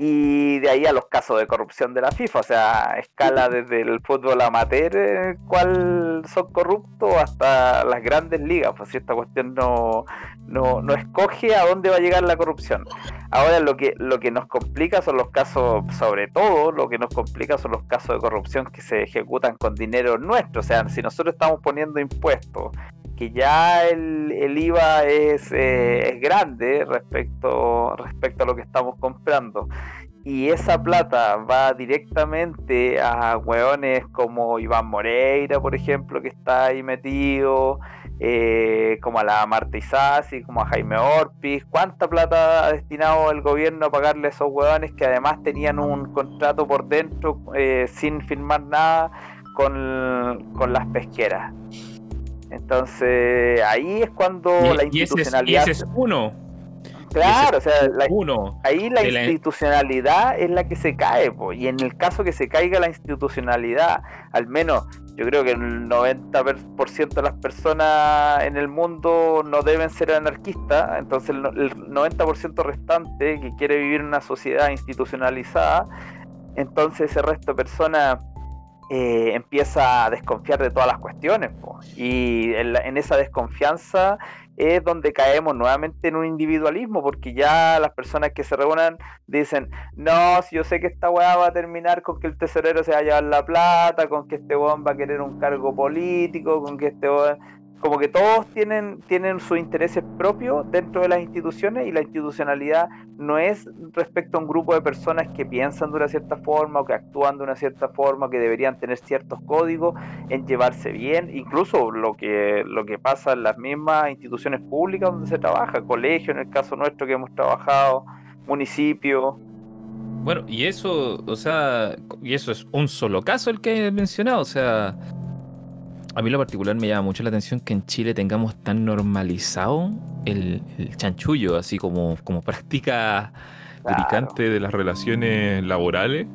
y de ahí a los casos de corrupción de la FIFA, o sea, escala desde el fútbol amateur, el cual son corruptos, hasta las grandes ligas, pues si esta cuestión no, no, no, escoge a dónde va a llegar la corrupción. Ahora lo que, lo que nos complica son los casos, sobre todo, lo que nos complica son los casos de corrupción que se ejecutan con dinero nuestro, o sea, si nosotros estamos poniendo impuestos que ya el, el IVA es, eh, es, grande respecto, respecto a lo que estamos comprando. Y esa plata va directamente a hueones como Iván Moreira, por ejemplo, que está ahí metido, eh, como a la Marta Isasi, como a Jaime Orpiz. ¿Cuánta plata ha destinado el gobierno a pagarle a esos hueones que además tenían un contrato por dentro eh, sin firmar nada con, con las pesqueras? Entonces ahí es cuando la institucionalidad. Y ese, es, uno. Claro, o sea, uno ahí la institucionalidad es la que se cae, y en el caso que se caiga la institucionalidad, al menos yo creo que el 90% de las personas en el mundo no deben ser anarquistas, entonces el, el 90% restante que quiere vivir en una sociedad institucionalizada, entonces ese resto de personas eh, empieza a desconfiar de todas las cuestiones. Y en, esa desconfianza es donde caemos nuevamente en un individualismo, porque ya las personas que se reúnan dicen, no, si yo sé que esta weá va a terminar con que el tesorero se va a llevar la plata, con que este weón va a querer un cargo político, con que este weón como que todos tienen, tienen sus intereses propios dentro de las instituciones y la institucionalidad no es respecto a un grupo de personas que piensan de una cierta forma o que actúan de una cierta forma, que deberían tener ciertos códigos en llevarse bien, incluso lo que, lo que pasa en las mismas instituciones públicas donde se trabaja, colegio en el caso nuestro que hemos trabajado, municipio. Bueno, y eso, o sea, y eso es un solo caso el que he mencionado, o sea, a mí lo particular me llama mucho la atención que en Chile tengamos tan normalizado el, chanchullo, así como, como práctica de las relaciones laborales.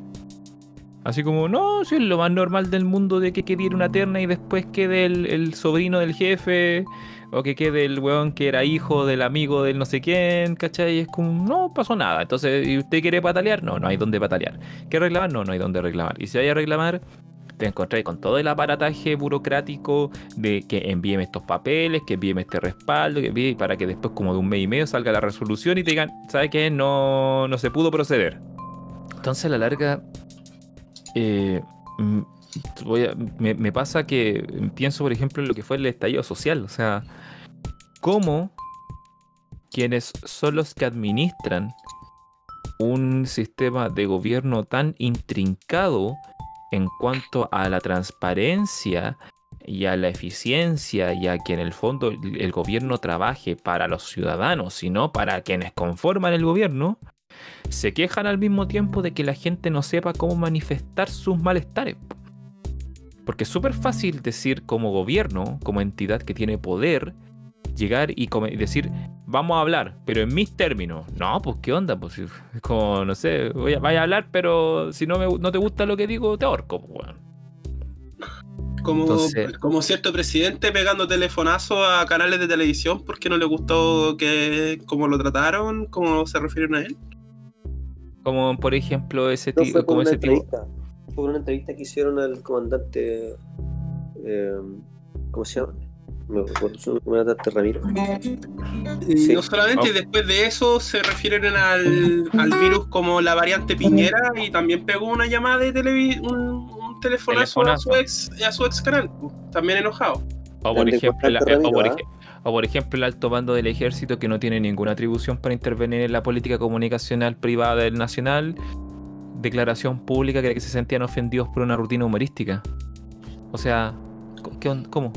Así como, no, si es lo más normal del mundo de que quede una terna y después quede el, sobrino del jefe, o que quede el weón que era hijo del amigo del no sé quién, ¿cachai? Y es como, no pasó nada. Entonces, ¿y usted quiere patalear? No, no hay donde patalear. ¿Qué reclamar? No, no hay donde reclamar. Y si hay a reclamar, te encontré con todo el aparataje burocrático de que envíeme estos papeles, que envíeme este respaldo, que envíe, para que después como de un mes y medio salga la resolución y te digan, ¿sabes qué? No, no se pudo proceder. Entonces a la larga eh, mm, me, pasa que pienso, por ejemplo, en lo que fue el estallido social. O sea, cómo quienes son los que administran un sistema de gobierno tan intrincado en cuanto a la transparencia y a la eficiencia y a que en el fondo el gobierno trabaje para los ciudadanos, sino para quienes conforman el gobierno, se quejan al mismo tiempo de que la gente no sepa cómo manifestar sus malestares. Porque es súper fácil decir como gobierno, como entidad que tiene poder, llegar y, decir, vamos a hablar, pero en mis términos. No, pues qué onda, pues es como, no sé, voy a, vaya a hablar, pero si no, me, no te gusta lo que digo, te ahorco, pues, weón. Como, Entonces- como cierto presidente pegando telefonazos a canales de televisión porque no le gustó que cómo lo trataron, cómo se refirieron a él. Como por ejemplo ese No tipo, como una ese tipo. entrevista. Fue una entrevista que hicieron al comandante. eh, ¿Cómo se llama? Me acuerdo su comandante Ramiro. Y Sí. No solamente, Oh. después de eso se refieren al, al virus como la variante Piñera y también pegó una llamada de televi un, un telefonazo, A, su ex, a su ex canal, pues, también enojado. O por, ejemplo, la- o, por o ejemplo el alto mando del ejército que no tiene ninguna atribución para intervenir en la política comunicacional privada del nacional. Declaración pública que, que se sentían ofendidos por una rutina humorística. O sea, ¿qué on- ¿cómo?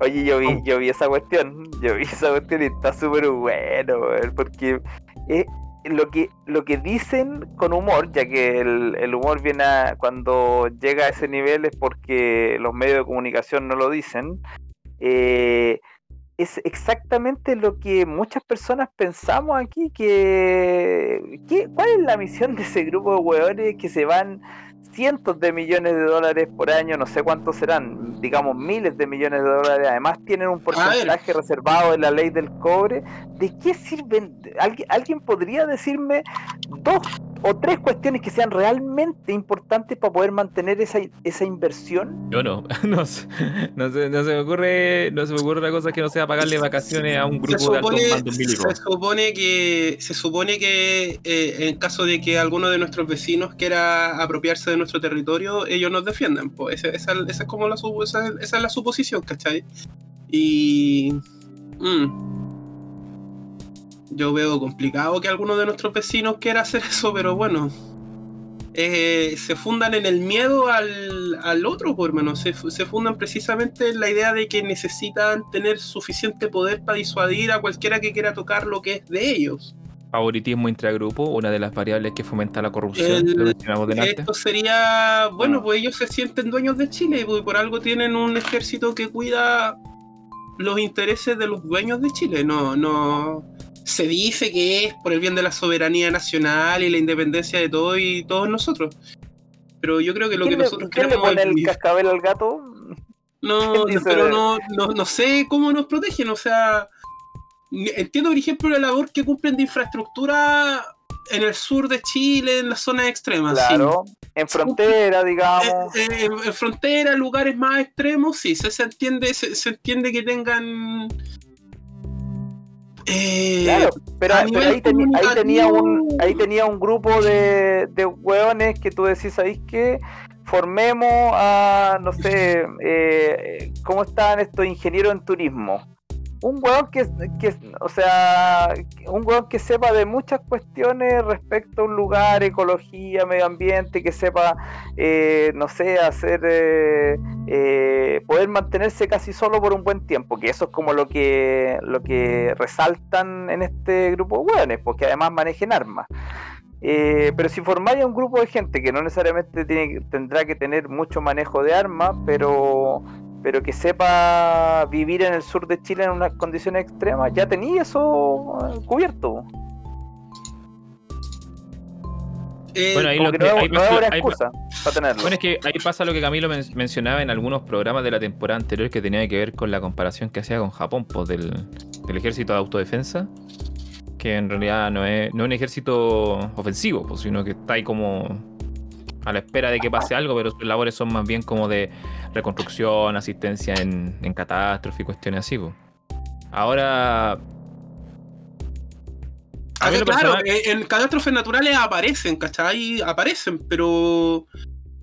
Oye, yo vi, ¿Cómo? yo vi esa cuestión, yo vi esa cuestión y está súper bueno, porque eh, lo que lo que dicen con humor, ya que el, el humor viene a, cuando llega a ese nivel es porque los medios de comunicación no lo dicen, eh, es exactamente lo que muchas personas pensamos aquí, que, que ¿cuál es la misión de ese grupo de hueones que se van cientos de millones de dólares por año, no sé cuántos serán, digamos miles de millones de dólares, además tienen un porcentaje reservado en la ley del cobre, ¿de qué sirven? ¿Alguien, alguien podría decirme dos o tres cuestiones que sean realmente importantes para poder mantener esa, esa inversión? Yo no, no, no, se, no se me ocurre, no se me ocurre otra cosa que no sea pagarle vacaciones a un Se grupo de altos supone, mandos milicos. se supone que, se supone que eh, en caso de que alguno de nuestros vecinos quiera apropiarse de nuestro territorio, ellos nos defienden. Pues esa, esa- esa es como la, esa, esa es la suposición, ¿cachai? Y mm, yo veo complicado que alguno de nuestros vecinos quiera hacer eso, pero bueno. eh, se fundan en el miedo al, al otro, por menos. Se, fu- se fundan precisamente en la idea de que necesitan tener suficiente poder para disuadir a cualquiera que quiera tocar lo que es de ellos. Favoritismo intragrupo, una de las variables que fomenta la corrupción, El- lo mencionamos delante. Esto sería, bueno, Ah. pues ellos se sienten dueños de Chile, pues, y por algo tienen un ejército que cuida los intereses de los dueños de Chile. No, no. Se dice que es por el bien de la soberanía nacional y la independencia de todos y todos nosotros. Pero yo creo que lo que ¿Quién, le, nosotros quién le queremos pone el cascabel al gato? No, ¿Quién pero no, no, no sé cómo nos protegen, o sea, entiendo por ejemplo la labor que cumplen de infraestructura en el sur de Chile, en las zonas extremas. sí. Claro, en frontera, digamos. Eh, eh, en, en frontera, lugares más extremos, sí, se, se entiende, se, se entiende que tengan eh, Claro, pero, ahí, teni- ahí tenía un, ahí tenía un grupo de, de hueones que tú decís, ¿sabéis qué? Formemos a, no sé, eh, ¿cómo están estos ingenieros en turismo? Un hueón que, que, o sea, un hueón que sepa de muchas cuestiones respecto a un lugar, ecología, medio ambiente, que sepa, eh, no sé, hacer, eh, eh, poder mantenerse casi solo por un buen tiempo, que eso es como lo que, lo que resaltan en este grupo de hueones, porque además manejen armas. Eh, pero si formáis un grupo de gente que no necesariamente tiene, tendrá que tener mucho manejo de armas, pero, pero que sepa vivir en el sur de Chile en unas condiciones extremas, ya tenía eso eh, cubierto. eh, Bueno, ahí lo que que- no, es- ahí no excusa para tenerlo. Bueno, es que ahí pasa lo que Camilo men- mencionaba en algunos programas de la temporada anterior que tenía que ver con la comparación que hacía con Japón, pues del, del ejército de autodefensa, que en realidad no es, no es un ejército ofensivo, pues, sino que está ahí como a la espera de que pase algo, pero sus labores son más bien como de reconstrucción, asistencia en, en catástrofe y cuestiones así. pues. Ahora, a Ah, en lo claro, eh, en catástrofes naturales aparecen, ¿cachai? Aparecen, pero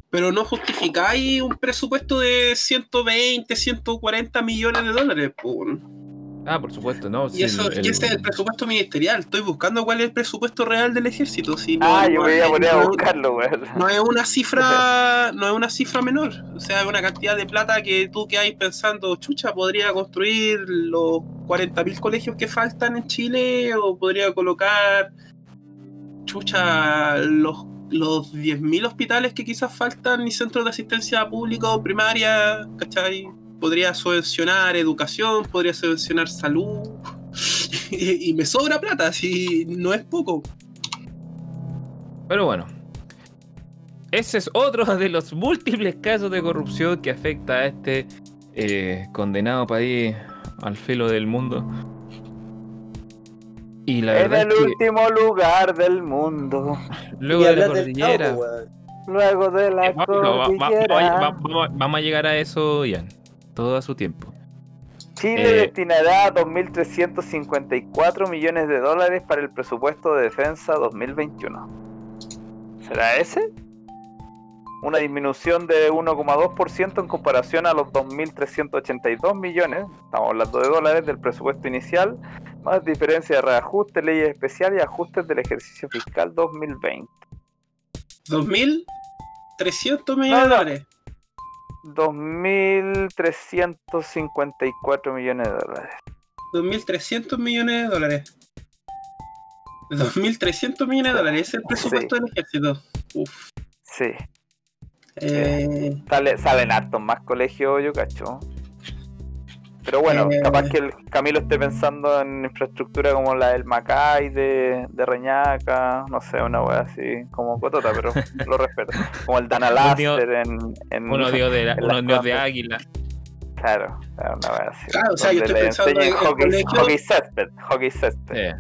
pero no justificáis un presupuesto de 120, 140 millones de dólares. po. Ah, por supuesto, ¿no? Y, eso, el- y ese es el presupuesto ministerial. Estoy buscando cuál es el presupuesto real del ejército. Si no, ah, yo me voy a es- poner a buscarlo, weón. no es una cifra no es una cifra menor o sea es una cantidad de plata que tú que hay pensando chucha podría construir los 40.000 colegios que faltan en Chile o podría colocar chucha los los 10.000 hospitales que quizás faltan y centros de asistencia pública o primaria, ¿cachai? Podría subvencionar educación, podría subvencionar salud. y, y me sobra plata, así no es poco. Pero bueno, ese es otro de los múltiples casos de corrupción que afecta a este eh, condenado país al filo del mundo. Y la en el es que último lugar del mundo. luego Y de la cordillera. Luego de la Eh, vamos, va- va- cordillera. va- va- va- vamos a llegar a eso, Ian. Todo a su tiempo. Chile Eh, destinará 2.354 millones de dólares para el presupuesto de defensa 2021. ¿Será ese? Una disminución de 1,2% en comparación a los 2.382 millones, estamos hablando de dólares, del presupuesto inicial, más diferencia de reajuste, leyes especiales y ajustes del ejercicio fiscal 2020. 2.300 millones de No, no. dólares. 2.354 millones de dólares. 2.300 millones de dólares. 2.300 millones de dólares. Es el presupuesto Sí. del ejército. Uf. Sí, Eh, sale, salen hartos más colegios, yo cacho. Pero bueno, Eh. capaz que el Camilo esté pensando en infraestructura como la del Macay, de, de Reñaca, no sé, una wea así como cotota, pero lo respeto. Como el Dana Un dios- Laster en, en. Uno dio de, la- en uno las dio de águila. Claro, una wea así. Claro, o sea, yo estoy pensando enseñan en el hockey, colegio- hockey césped, hockey césped. Eh,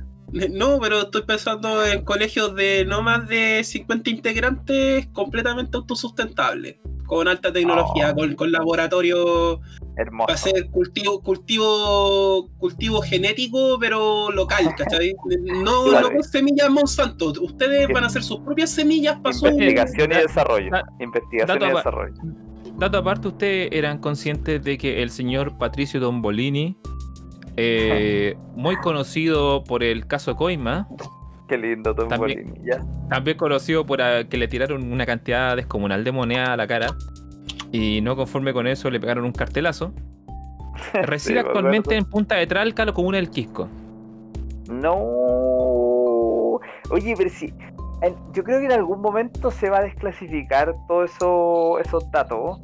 no, pero estoy pensando en colegios de no más de 50 integrantes completamente autosustentables. Con alta tecnología, Oh. con, con laboratorio Hermoso. para hacer cultivo, cultivo, cultivo genético, pero local, ¿cachai? No, Claro. no con semillas Monsanto. Ustedes van a hacer sus propias semillas para su. Investigación y desarrollo. da- Investigación dato y desarrollo. Dato aparte, ¿ustedes eran conscientes de que el señor Patricio Dombolini, eh, muy conocido por el caso Coima, Qué lindo También- Bolini, ya. también conocido por que le tiraron una cantidad descomunal de moneda a la cara, y no conforme con eso le pegaron un cartelazo, reside Sí, me actualmente en Punta de Tralca, la comuna del Quisco. No. Oye, pero si. en- yo creo que en algún momento se va a desclasificar todos eso, esos datos.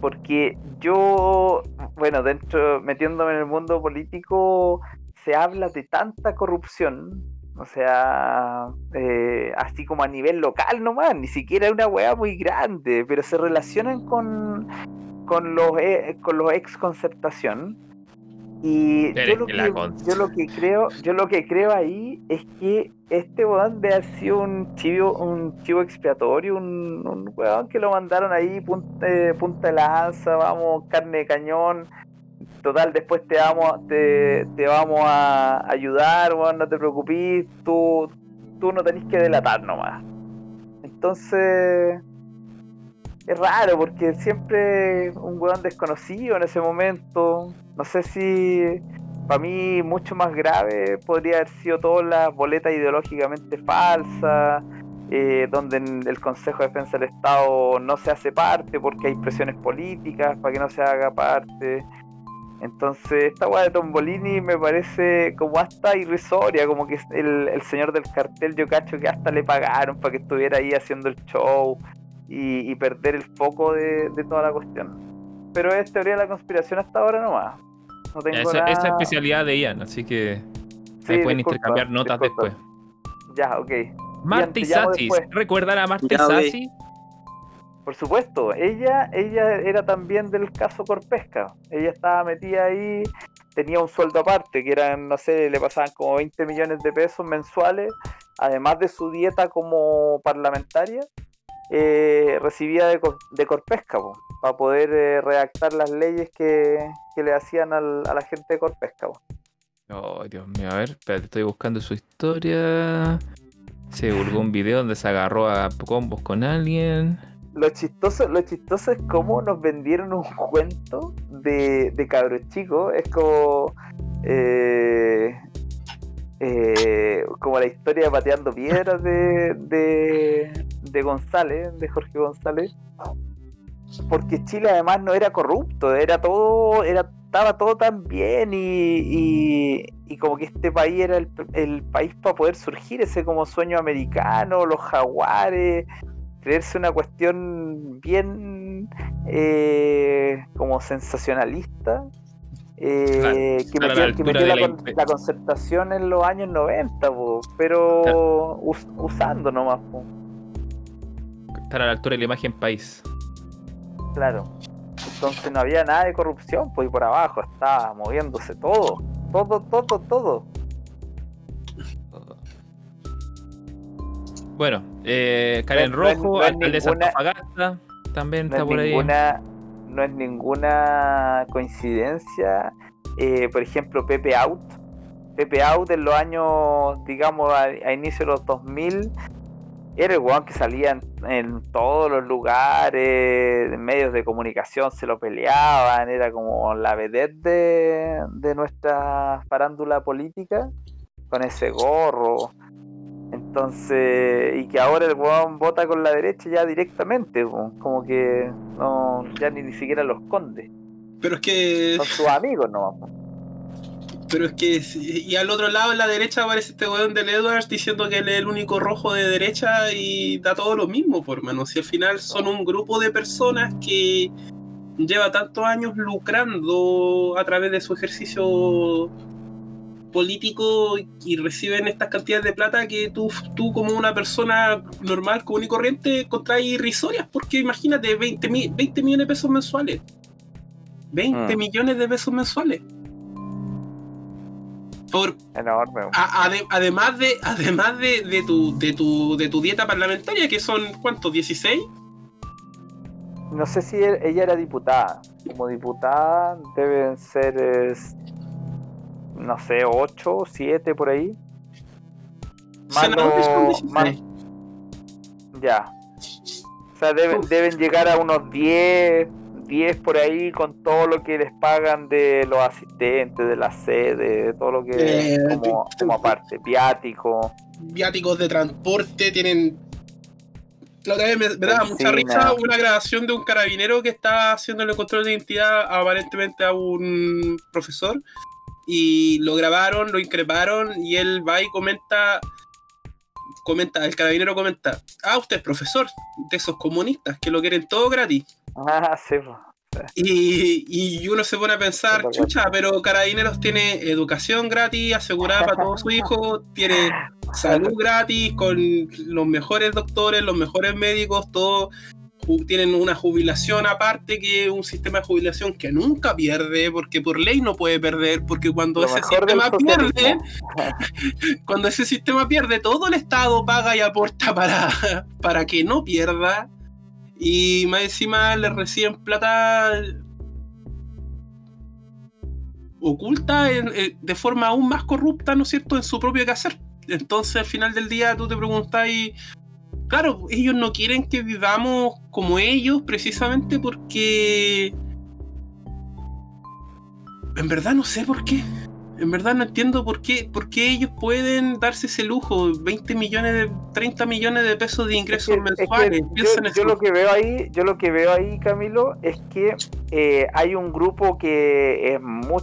Porque yo, bueno, dentro, metiéndome en el mundo político, se habla de tanta corrupción. O sea, eh, así como a nivel local nomás, ni siquiera es una weá muy grande, pero se relacionan con, con los, eh, con los ex concertación. Y yo lo, que yo lo que creo, yo lo que creo ahí es que este weón debe haber sido un chivo, un chivo expiatorio, un, un weón que lo mandaron ahí punta, eh, punta de lanza, vamos, carne de cañón. Total, después te vamos, te, te vamos a ayudar, weón, no te preocupes, tú, tú no tenés que delatar nomás. Entonces, es raro porque siempre un weón desconocido en ese momento. No sé si para mí mucho más grave podría haber sido todas las boletas ideológicamente falsas, eh, donde el Consejo de Defensa del Estado no se hace parte porque hay presiones políticas para que no se haga parte. Entonces, esta weá de Tombolini me parece como hasta irrisoria, como que el, el señor del cartel, yo cacho que hasta le pagaron para que estuviera ahí haciendo el show y, y perder el foco de, de toda la cuestión. Pero es teoría de la conspiración hasta ahora nomás. No tengo Esa, nada... esa especialidad de Ian, así que Sí, ahí pueden disculpa, intercambiar notas disculpa. después. Ya, ok. Marta después. ¿recuerdan a Marta. Isasi? Por supuesto, ella, ella era también del caso Corpesca. Ella estaba metida ahí, tenía un sueldo aparte, que eran, no sé, le pasaban como 20 millones de pesos mensuales, además de su dieta como parlamentaria, eh, recibía de, de Corpesca, para poder eh, redactar las leyes que, que le hacían al- a la gente de Corpesca. po. Oh, Dios mío, a ver, espérate, estoy buscando su historia. Se divulgó un video donde se agarró a combos con alguien. Lo chistoso, lo chistoso es cómo nos vendieron un cuento de, de cabros chicos. Es como. eh, eh, como la historia de pateando piedras de, de, González, de Jorge González. porque Chile además no era corrupto, era todo, era, estaba todo tan bien y, y, como que este país era el, el país para poder surgir, ese como sueño americano, los jaguares, creerse una cuestión bien eh, como sensacionalista. Eh, que metió, la, concertación en los años 90, pero usando nomás. Estar a la altura de la imagen país. Claro. Entonces no había nada de corrupción, pues y por abajo estaba moviéndose todo. Todo, todo, todo. Bueno, eh, Karen Rojo, alcalde de también está por ahí. No es ninguna coincidencia. Eh, por ejemplo, Pepe Out. Pepe Out en los años, digamos, a, a inicio de los 2000 era el weón que salía en, todos los lugares, en medios de comunicación se lo peleaban, era como la vedette de, nuestra farándula política, con ese gorro. Entonces, y que ahora el weón vota con la derecha ya directamente, como que no, ya ni, ni siquiera los esconde. Pero es que. Son sus amigos nomás. Pero es que, y al otro lado, en la derecha, aparece este weón del Edwards diciendo que él es el único rojo de derecha y da todo lo mismo, por mano. Si al final son un grupo de personas que lleva tantos años lucrando a través de su ejercicio político y reciben estas cantidades de plata que tú, tú como una persona normal, común y corriente, contraes irrisorias, porque imagínate, 20, 20 millones de pesos mensuales. 20 mm. millones de pesos mensuales. Enorme. además de, además de, tu, de, tu, de tu dieta parlamentaria, que son, ¿cuántos? ¿16? No sé si ella era diputada. Como diputada deben ser, no sé, 8, 7 por ahí. Más Ya. O sea, deben, deben llegar a unos 10, 10 por ahí con todo lo que les pagan de los asistentes, de la sede, de todo lo que eh, como, aparte, viáticos. Viáticos de transporte, tienen... La otra vez me, daba mucha risa una grabación de un carabinero que está haciendo el control de identidad aparentemente a un profesor y lo grabaron, lo increparon y él va y comenta comenta, el carabinero comenta, ah, usted es profesor de esos comunistas que lo quieren todo gratis. Ah, sí. Y, y, uno se pone a pensar, chucha, pero Carabineros tiene educación gratis asegurada para todos sus hijos, tiene salud gratis con los mejores doctores, los mejores médicos, todos tienen una jubilación aparte que un sistema de jubilación que nunca pierde, porque por ley no puede perder, porque cuando ese sistema pierde, cuando ese sistema pierde, todo el Estado paga y aporta para, para que no pierda. Y más encima le reciben plata oculta de forma aún más corrupta, ¿no es cierto?, en su propio quehacer. Entonces al final del día tú te preguntas y claro, ellos no quieren que vivamos como ellos precisamente porque en verdad no sé por qué. En verdad no entiendo por qué, por qué ellos pueden darse ese lujo, 20 millones de 30 millones de pesos de ingresos mensuales. yo, lo que veo ahí, yo lo que veo ahí, Camilo, es que eh, hay un grupo que es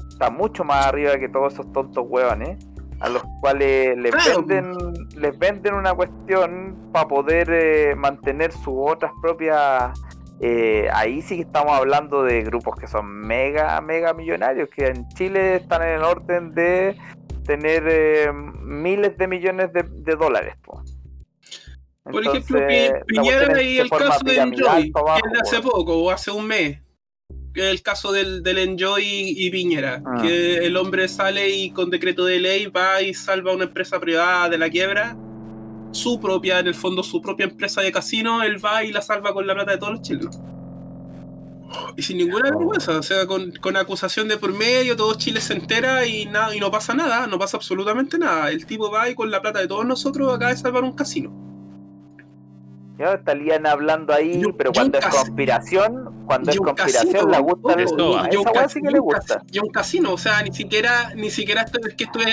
está mucho más arriba que todos esos tontos huevones, a los cuales les venden, les venden una cuestión para poder eh, mantener sus otras propias eh, ahí sí que estamos hablando de grupos que son mega, mega millonarios, que en Chile están en el orden de tener eh, miles de millones de, dólares. Por ejemplo, Piñera y el caso de Enjoy, que hace poco o hace un mes, el caso del, del Enjoy y, Piñera, ah. que el hombre sale y con decreto de ley va y salva a una empresa privada de la quiebra su propia, en el fondo, su propia empresa de casino, él va y la salva con la plata de todos los chilenos. Y sin ninguna vergüenza, o sea, con, acusación de por medio, todo Chile se entera y, nada, y no pasa nada, no pasa absolutamente nada. El tipo va y con la plata de todos nosotros acaba de salvar un casino. Ya estarían hablando ahí, pero cuando es conspiración, cuando es conspiración, la gusta esa sí que le gusta. Y un casino, o sea, ni siquiera, ni siquiera esto es que estuve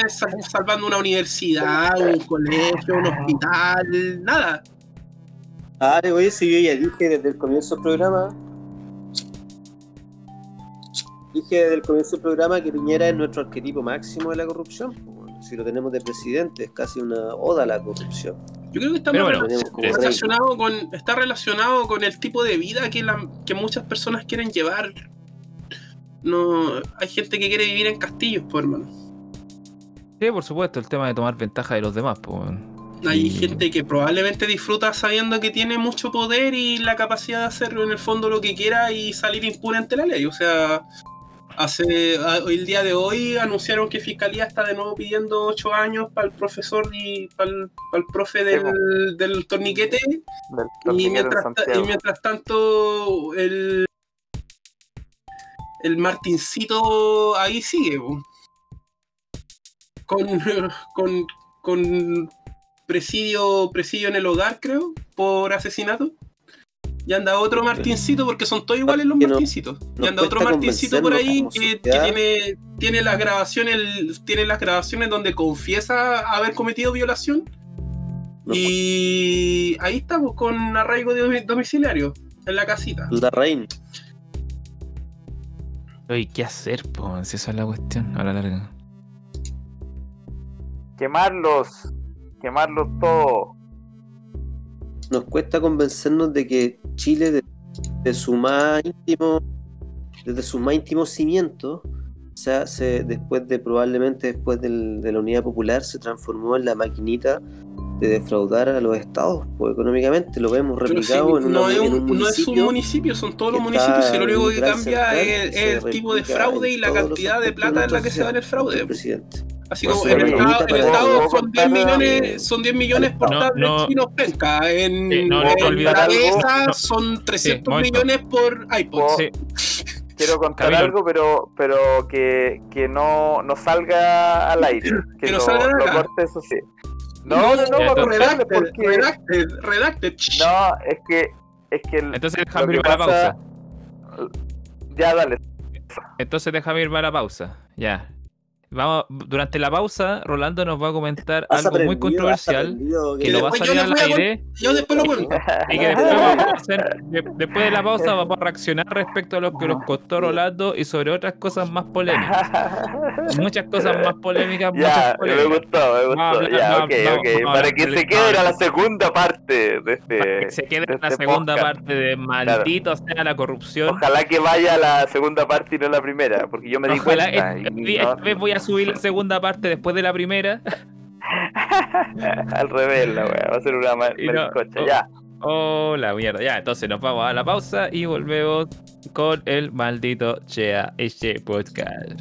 salvando una universidad, un colegio, un hospital, nada. Ah, oye, si yo ya dije desde el comienzo del programa dije desde el comienzo del programa que Piñera es nuestro arquetipo máximo de la corrupción. Si lo tenemos de presidente, es casi una oda a la corrupción. Yo creo que está, bueno, relacionado con, está relacionado con el tipo de vida que, la- que muchas personas quieren llevar. No, hay gente que quiere vivir en castillos, pues hermano. Sí, por supuesto, el tema de tomar ventaja de los demás, pues. Hay Y- gente que probablemente disfruta sabiendo que tiene mucho poder y la capacidad de hacer en el fondo lo que quiera y salir impune ante la ley. O sea, hace el día de hoy anunciaron que Fiscalía está de nuevo pidiendo ocho años para el profesor y para el, para el profe del, del torniquete. Del Y torniquete mientras, y tanto, el, el Martincito ahí sigue. Con, con, con presidio, presidio en el hogar, creo, por asesinato. Y anda otro Martincito, porque son todos iguales los Martincitos. Y anda otro Martincito por ahí que, tiene, tiene las grabaciones, tiene las grabaciones donde confiesa haber cometido violación. No, Y ahí estamos con arraigo de domiciliario en la casita. La reina. Oye, ¿qué hacer, pues? Si esa es la cuestión, a la larga. Quemarlos. Quemarlos todo. Nos cuesta convencernos de que Chile, de, de su más íntimo, desde su más íntimo cimiento, o sea, se, después de probablemente después del- de la unidad popular, se transformó en la maquinita de defraudar a los estados, pues económicamente lo vemos replicado en, una- no, es en un, un no es un municipio. municipio, son todos los municipios y lo único que cambia es, el tipo de fraude y la cantidad de plata en la que se en el fraude. presidente. Así Por como su el Estado, el Estado son 10 No, millones, son 10 millones por No, tablet no. chinos penca. En, Sí, no, no, en cabeza No. son 300 momento. millones por iPod. Sí, Quiero contar Camilo. algo, pero pero que, que no, no salga al aire. Que, Que no salga lo corte, eso sí. No, no, no, cortarle, Redacted, porque. redacted, redacted. shh. No, es que. Es que el- entonces déjame ir para la pausa. Ya, dale. Entonces déjame ir para la pausa. Ya. Vamos, durante la pausa, Rolando nos va a comentar Has algo muy controversial que lo va a salir al con- aire Yo después lo cuento. y que después, vamos a hacer- de- después de la pausa vamos a reaccionar respecto a lo que nos costó Rolando y sobre otras cosas más polémicas. Muchas cosas más polémicas, Ya, muchas me polémicas. gustó, me gustó. Hablar- ya, vamos- ok, vamos- ok. vamos a Para que se quede la segunda parte de Para este. que se quede de en la este segunda podcast. parte de maldito sea la corrupción. Ojalá que vaya la segunda parte y no la primera, porque yo me di Ojalá cuenta. esta, y esta no- vez voy a subir la segunda parte después de la primera. Al revés, la wea. Va a ser una no- maricocha. oh. Ya. Oh, la mierda. Ya, entonces nos vamos a la pausa y volvemos con el maldito Chea Eche Podcast.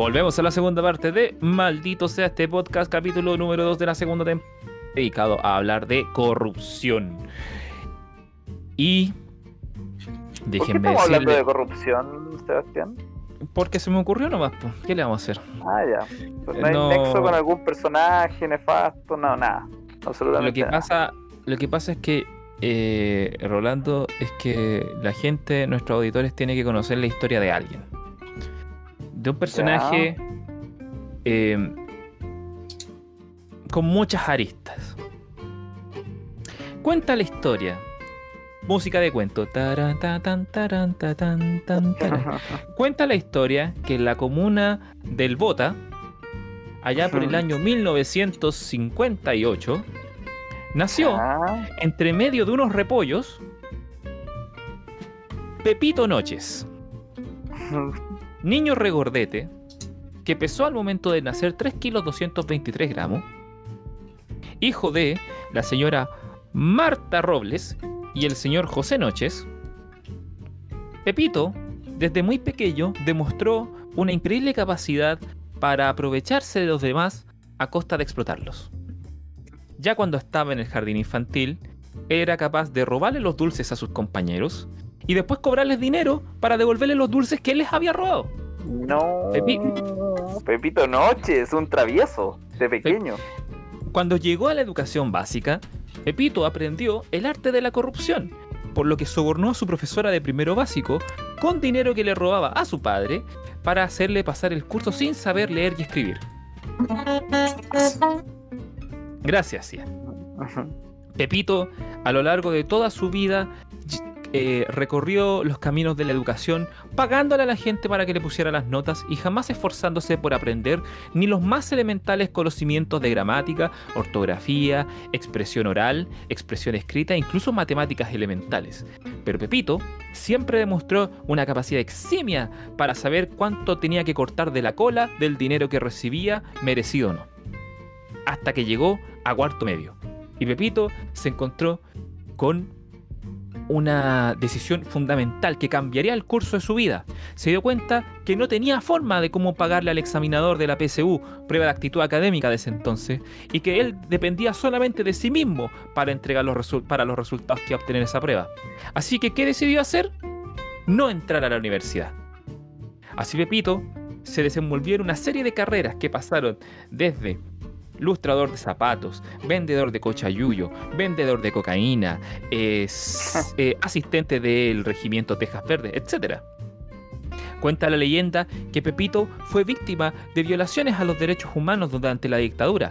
Volvemos a la segunda parte de Maldito sea este podcast, capítulo número 2 de la segunda temporada, dedicado a hablar de corrupción. Y ¿Por qué déjenme estamos hablando de corrupción, Sebastián? porque se me ocurrió nomás, pues, ¿qué le vamos a hacer? Ah, ya. Pues no hay No. nexo con algún personaje nefasto, no, nada. Lo que nada. pasa, lo que pasa es que eh, Rolando es que la gente, nuestros auditores, tiene que conocer la historia de alguien. De un personaje eh, con muchas aristas. Cuenta la historia. Música de cuento. Taran, taran, taran. Cuenta la historia que en la comuna del Bota, allá por el año 1958, nació entre medio de unos repollos Pepito Noches, niño regordete, que pesó al momento de nacer 3 kilos 223 gramos, hijo de la señora Marta Robles y el señor José Noches, Pepito, desde muy pequeño, demostró una increíble capacidad para aprovecharse de los demás a costa de explotarlos. Ya cuando estaba en el jardín infantil, era capaz de robarle los dulces a sus compañeros y después cobrarles dinero para devolverle los dulces que él les había robado. no. Pepi- Pepito Noche es un travieso de pequeño. Cuando llegó a la educación básica, Pepito aprendió el arte de la corrupción, por lo que sobornó a su profesora de primero básico con dinero que le robaba a su padre para hacerle pasar el curso sin saber leer y escribir. Gracias, Ian. Pepito, a lo largo de toda su vida, eh, recorrió los caminos de la educación, pagándole a la gente para que le pusiera las notas y jamás esforzándose por aprender ni los más elementales conocimientos de gramática, ortografía, expresión oral, expresión escrita, incluso matemáticas elementales. Pero Pepito siempre demostró una capacidad eximia para saber cuánto tenía que cortar de la cola del dinero que recibía, merecido o no. Hasta que llegó a cuarto medio. Y Pepito se encontró con una decisión fundamental que cambiaría el curso de su vida. Se dio cuenta que no tenía forma de cómo pagarle al examinador de la PSU, prueba de actitud académica de ese entonces, y que él dependía solamente de sí mismo para entregar los, para los resultados que iba a obtener esa prueba. Así que, ¿qué decidió hacer? No entrar a la universidad. Así Pepito se desenvolvió en una serie de carreras que pasaron desde lustrador de zapatos, vendedor de cochayuyo, vendedor de cocaína, es, eh, asistente del regimiento Texas Verde, etc. Cuenta la leyenda que Pepito fue víctima de violaciones a los derechos humanos durante la dictadura.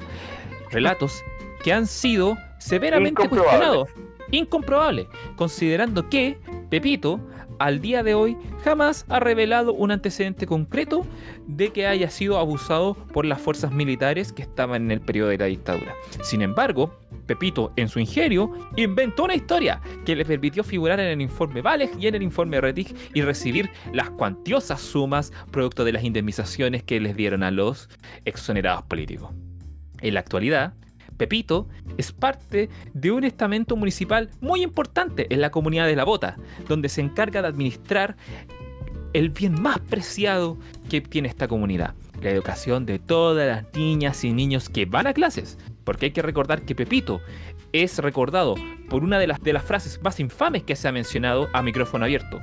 Relatos que han sido severamente cuestionados. Incomprobable, considerando que Pepito al día de hoy jamás ha revelado un antecedente concreto de que haya sido abusado por las fuerzas militares que estaban en el periodo de la dictadura. Sin embargo, Pepito, en su ingenio, inventó una historia que le permitió figurar en el informe Vales y en el informe Rettig y recibir las cuantiosas sumas producto de las indemnizaciones que les dieron a los exonerados políticos. En la actualidad, Pepito es parte de un estamento municipal muy importante en la comunidad de La Bota, donde se encarga de administrar el bien más preciado que tiene esta comunidad, la educación de todas las niñas y niños que van a clases. Porque hay que recordar que Pepito es recordado por una de las, de las frases más infames que se ha mencionado a micrófono abierto,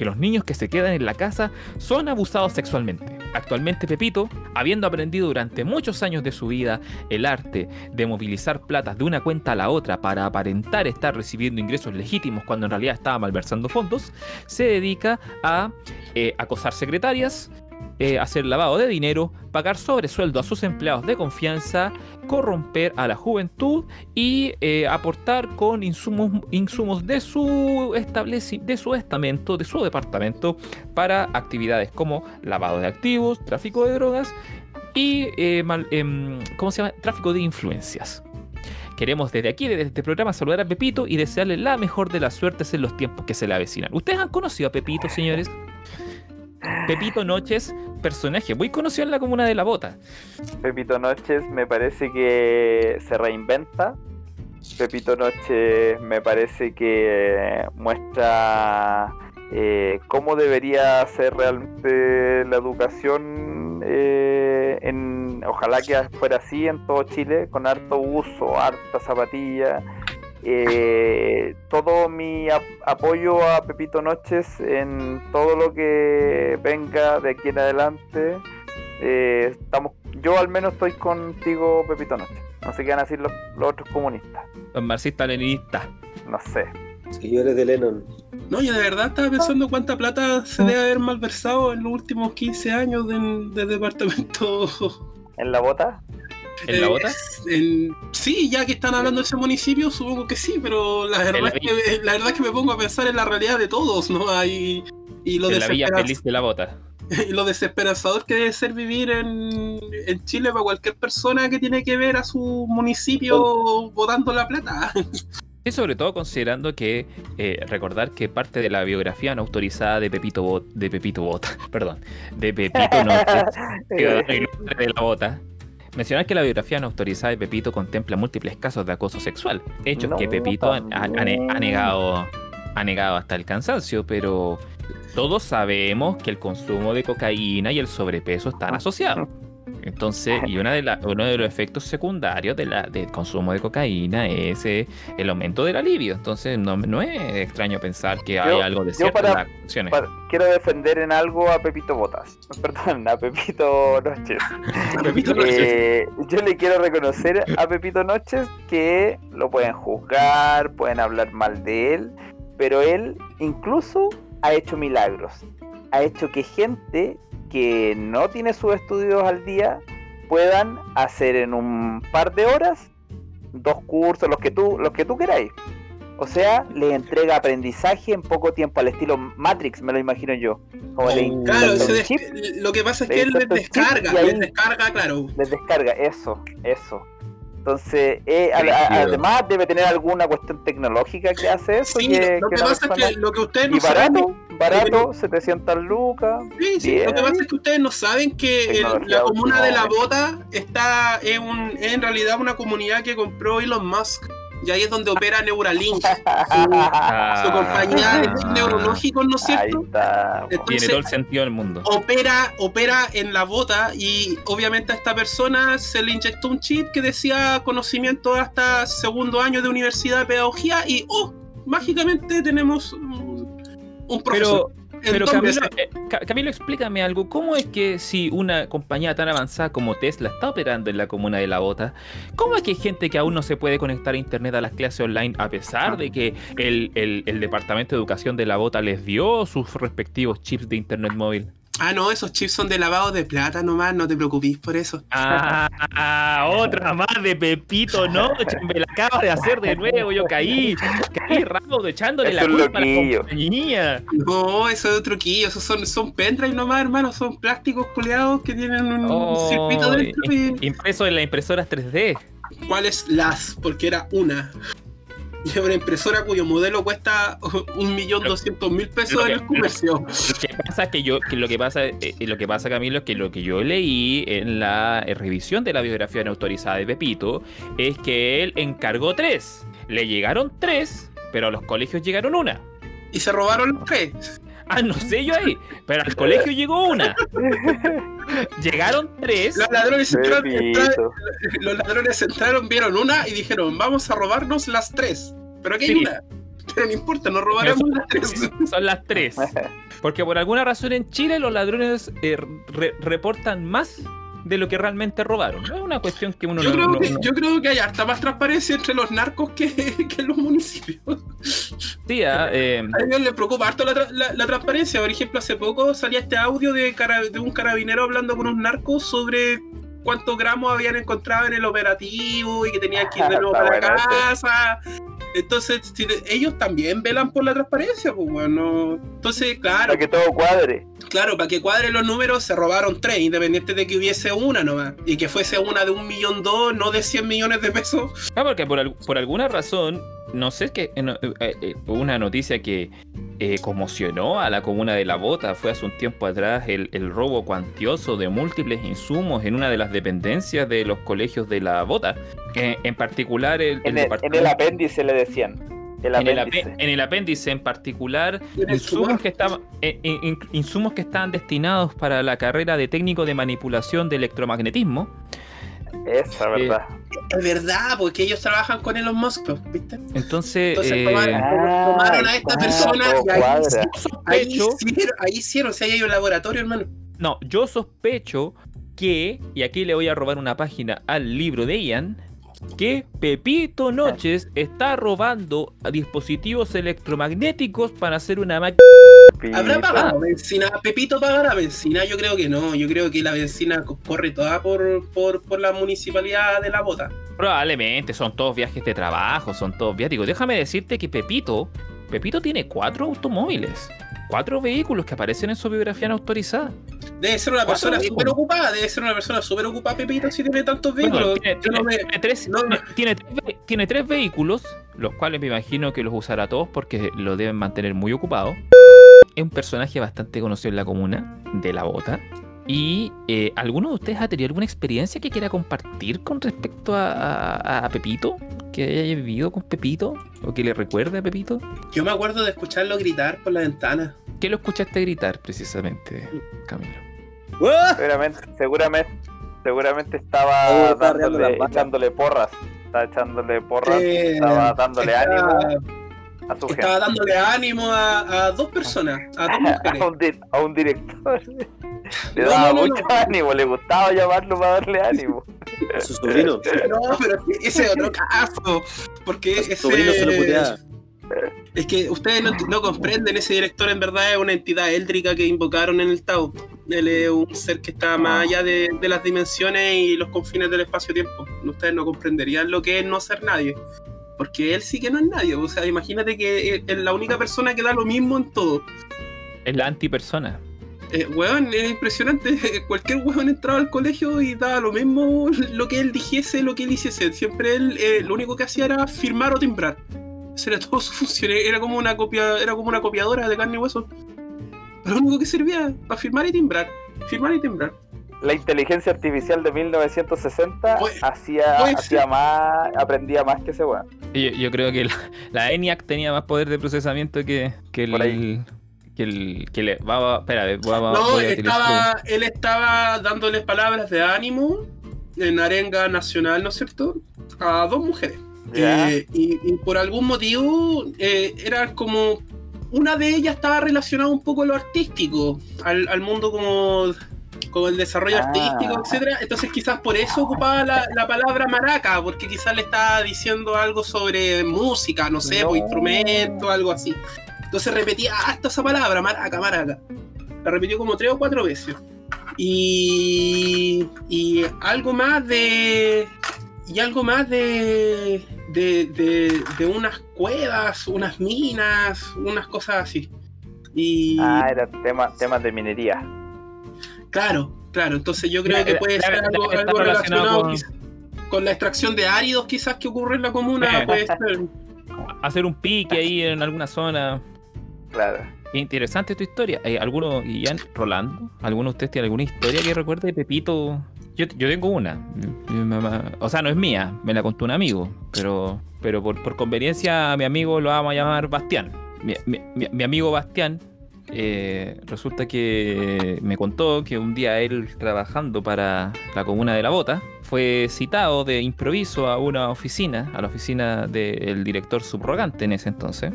que los niños que se quedan en la casa son abusados sexualmente. Actualmente Pepito, habiendo aprendido durante muchos años de su vida el arte de movilizar platas de una cuenta a la otra para aparentar estar recibiendo ingresos legítimos cuando en realidad estaba malversando fondos, se dedica a eh, acosar secretarias, eh, hacer lavado de dinero, pagar sobresueldo a sus empleados de confianza, corromper a la juventud y eh, aportar con insumos, insumos de, su de su estamento, de su departamento, para actividades como lavado de activos, tráfico de drogas y eh, em, ¿cómo se llama? tráfico de influencias. Queremos desde aquí, desde este programa, saludar a Pepito y desearle la mejor de las suertes en los tiempos que se le avecinan. ¿Ustedes han conocido a Pepito, señores? Pepito Noches, personaje muy conocido en la comuna de La Bota. Pepito Noches me parece que se reinventa. Pepito Noches me parece que muestra eh, cómo debería ser realmente la educación. Eh, en, ojalá que fuera así en todo Chile, con harto uso, harta zapatilla eh, todo mi apoyo a Pepito Noches en todo lo que venga de aquí en adelante. Eh, estamos, yo al menos estoy contigo, Pepito Noches. No sé qué van a decir los, otros comunistas. Los marxistas-leninistas. No sé. Señores de Lennon. No, yo de verdad estaba pensando cuánta plata se debe haber malversado en los últimos 15 años del departamento. ¿En la bota? ¿En la bota? sí, ya que están hablando de ese municipio, supongo que sí, pero la verdad, es que, la verdad es que me pongo a pensar en la realidad de todos, ¿no? Hay, y lo en la villa feliz de la bota. Y lo desesperanzador que debe ser vivir en, en, Chile para cualquier persona que tiene que ver a su municipio votando la plata. Y sobre todo considerando que eh, recordar que parte de la biografía no autorizada de Pepito Bot, de Pepito Bota, perdón, de Pepito Noche, de la Bota, Mencionar que la biografía no autorizada de Pepito contempla múltiples casos de acoso sexual, hechos que Pepito ha, negado, ha negado hasta el cansancio, pero todos sabemos que el consumo de cocaína y el sobrepeso están asociados. Entonces, y una de uno de los efectos secundarios de la, del consumo de cocaína es eh, el aumento del alivio. Entonces, no, no es extraño pensar que hay algo de cierto en las acciones. quiero defender en algo a Pepito Botas. Perdón, a Pepito Noches. Pepito Noches. Eh, yo le quiero reconocer a Pepito Noches que lo pueden juzgar, pueden hablar mal de él, pero él incluso ha hecho milagros. Ha hecho que gente que no tiene sus estudios al día puedan hacer en un par de horas dos cursos, los que tú, los que tú queráis. O sea, le entrega aprendizaje en poco tiempo al estilo Matrix, me lo imagino yo. Como le Oh, Claro, des- chip, lo que pasa es que él les descarga, les descarga, claro. les descarga, eso, eso. Entonces, eh, a- a- Brígido. además debe tener alguna cuestión tecnológica que hace eso. Sí, que, lo que pasa es que lo que ustedes no saben barato, barato, 700 lucas. Sí, sí, Bien. Lo que pasa es que ustedes no saben que el- la comuna de la bota está es, un, es en realidad una comunidad que compró Elon Musk. Y ahí es donde opera Neuralink, su, Ah, su compañía de neurológicos, ¿no es Ahí cierto? está. Tiene Entonces, todo el sentido del mundo. opera, opera en la bota y obviamente a esta persona se le inyectó un chip que decía conocimiento hasta segundo año de universidad de pedagogía y ¡oh! Mágicamente tenemos un, profesor. Pero, pero Camilo, eh, Ca- Camilo, explícame algo. ¿Cómo es que si una compañía tan avanzada como Tesla está operando en la comuna de La Bota, cómo es que hay gente que aún no se puede conectar a internet a las clases online a pesar de que el, el- el Departamento de Educación de La Bota les dio sus respectivos chips de internet móvil? Ah, no, esos chips son de lavado de plata nomás, no te preocupes por eso. Ah, otra más de Pepito, no, me la acaba de hacer de nuevo, yo caí, caí raudo echándole la un culpa a la compañía. No, eso es otro quillo, esos son, son pendrive nomás, hermano, son plásticos culeados que tienen un Oh, circuito dentro y... Impreso en las impresoras 3D. ¿Cuáles las? Porque era una. Y una impresora cuyo modelo cuesta un millón doscientos mil pesos en el comercio. Lo que pasa que yo, que lo que pasa, eh, lo que pasa, Camilo, es que lo que yo leí en la eh, revisión de la biografía no autorizada de Pepito es que él encargó tres. Le llegaron tres, pero a los colegios llegaron una. Y se robaron los tres. Ah, no sé yo ahí, pero al colegio llegó una. Llegaron tres. Los ladrones, entraron, los ladrones entraron, vieron una y dijeron, vamos a robarnos las tres. Pero aquí hay Sí. una. Pero no importa, nos robaremos las tres. Son las tres. Porque por alguna razón en Chile los ladrones eh, re- reportan más de lo que realmente robaron. No es una cuestión que uno Yo no- creo, no- que, no- yo creo que hay harta más transparencia entre los narcos que, que en los municipios. Sí, ah, eh, A ellos les preocupa harto la, la- la transparencia. Por ejemplo, hace poco salía este audio de, cara- de un carabinero hablando con unos narcos sobre cuántos gramos habían encontrado en el operativo y que tenían que ir de nuevo para bueno ese. Entonces, si ellos también velan por la transparencia, pues bueno. Entonces, claro, Para que todo cuadre. claro, para que cuadren los números, se robaron tres, independiente de que hubiese una nomás. Y que fuese una de un millón dos, no de 100 millones de pesos. Ah, porque por, al- por alguna razón, no sé, que eh, eh, eh, una noticia que eh, conmocionó a la comuna de La Bota fue hace un tiempo atrás el, el robo cuantioso de múltiples insumos en una de las dependencias de los colegios de La Bota. Eh, en particular, el, el En el, en departamento- el apéndice le decían. El en el, apéndice. en el apéndice en particular insumos que estaban eh, in- in- insumos que estaban destinados para la carrera de técnico de manipulación de electromagnetismo Esa, ¿verdad? Es verdad, porque ellos trabajan con Elon Musk, ¿viste? entonces Entonces, eh, tomaron- tomaron a esta ah, persona y ahí Ahí hicieron, ahí hicieron, si ahí hay un laboratorio, hermano. No, yo sospecho que, y aquí le voy a robar una página al libro de Ian, que Pepito Noches está robando a dispositivos electromagnéticos para hacer una máquina. ¿Habrá pagado benzina? ¿Pepito pagará benzina? Yo creo que no. Yo creo que la benzina co- corre toda por, por, por la municipalidad de la bota. Probablemente son todos viajes de trabajo, son todos viáticos. Déjame decirte que Pepito, Pepito tiene cuatro automóviles, cuatro vehículos que aparecen en su biografía no autorizada. Debe ser una ¿Cuántos persona súper ocupada. Debe ser una persona súper ocupada, Pepito, si tiene tantos vehículos. tiene tres vehículos, los cuales me imagino que los usará todos porque lo deben mantener muy ocupado. Es un personaje bastante conocido en la comuna de la bota. Y eh, ¿alguno de ustedes ha tenido alguna experiencia que quiera compartir con respecto a, a- a Pepito? ¿Que haya vivido con Pepito? ¿O que le recuerde a Pepito? Yo me acuerdo de escucharlo gritar por la ventana. ¿Qué lo escuchaste gritar precisamente, Camilo? ¡Uah! Seguramente, seguramente, seguramente estaba Oh, dándole, echándole porras. Estaba echándole porras. Sí, estaba dándole ánimo a su gente. Estaba dándole ánimo a, a dos personas, a dos mujeres. a, un di- a un director. Le No, daba no, no, mucho no. ánimo, le gustaba llamarlo para darle ánimo. A su sobrino. No, pero ese es otro caso. Porque A su ese. sobrino se lo puteaba. Es que ustedes no, no comprenden, ese director en verdad es una entidad éldrica que invocaron en el Tao. Él es un ser que está más allá de, de las dimensiones y los confines del espacio-tiempo. Ustedes no comprenderían lo que es no ser nadie. Porque él sí que no es nadie. O sea, imagínate que es la única persona que da lo mismo en todo. Es la antipersona. Eh, weón, es impresionante. Cualquier weón entraba al colegio y daba lo mismo lo que él dijese, lo que él hiciese. Siempre él eh, lo único que hacía era firmar o timbrar. Esa era todo su función. Era como una copia, era como una copiadora de carne y hueso. Pero lo único que servía para firmar y timbrar. Firmar y timbrar. La inteligencia artificial de 1960 Pues- hacía, hacía más, aprendía más que ese weón. Yo, yo creo que la, la ENIAC tenía más poder de procesamiento que, que el. ahí. Que el. Que le, va, va- espera, voy a- No, estaba, él estaba dándoles palabras de ánimo en arenga nacional, ¿no es cierto? A dos mujeres. Eh, y, y por algún motivo eh, era como una de ellas estaba relacionada un poco a lo artístico, al, al mundo como, como el desarrollo Ah. artístico, etcétera. Entonces quizás por eso ocupaba la, la palabra maraca, porque quizás le estaba diciendo algo sobre música, no sé, No. o instrumento, algo así. Entonces repetía hasta esa palabra, maraca, maraca. La repitió como tres o cuatro veces. Y, y algo más de. Y algo más de, de, de, de unas cuevas, unas minas, unas cosas así. Y Ah, eran temas temas de minería. Claro, claro, entonces yo creo que puede debe- ser algo, estar algo relacionado relacionado con- la extracción de áridos quizás que ocurre en la comuna, Eh. puede ser. hacer un pique ahí en alguna zona. Claro. Qué interesante tu historia. Eh, ¿Alguno, Ian, Rolando? ¿Alguno de ustedes tiene alguna historia que recuerde de Pepito? Yo, yo tengo una. Mi- mi mamá- o sea, no es mía, me la contó un amigo. Pero, pero por, por conveniencia a mi amigo lo vamos a llamar Bastián. Mi, mi- mi- mi amigo Bastián eh, resulta que me contó que un día él trabajando para la comuna de La Bota fue citado de improviso a una oficina, a la oficina del director subrogante en ese entonces,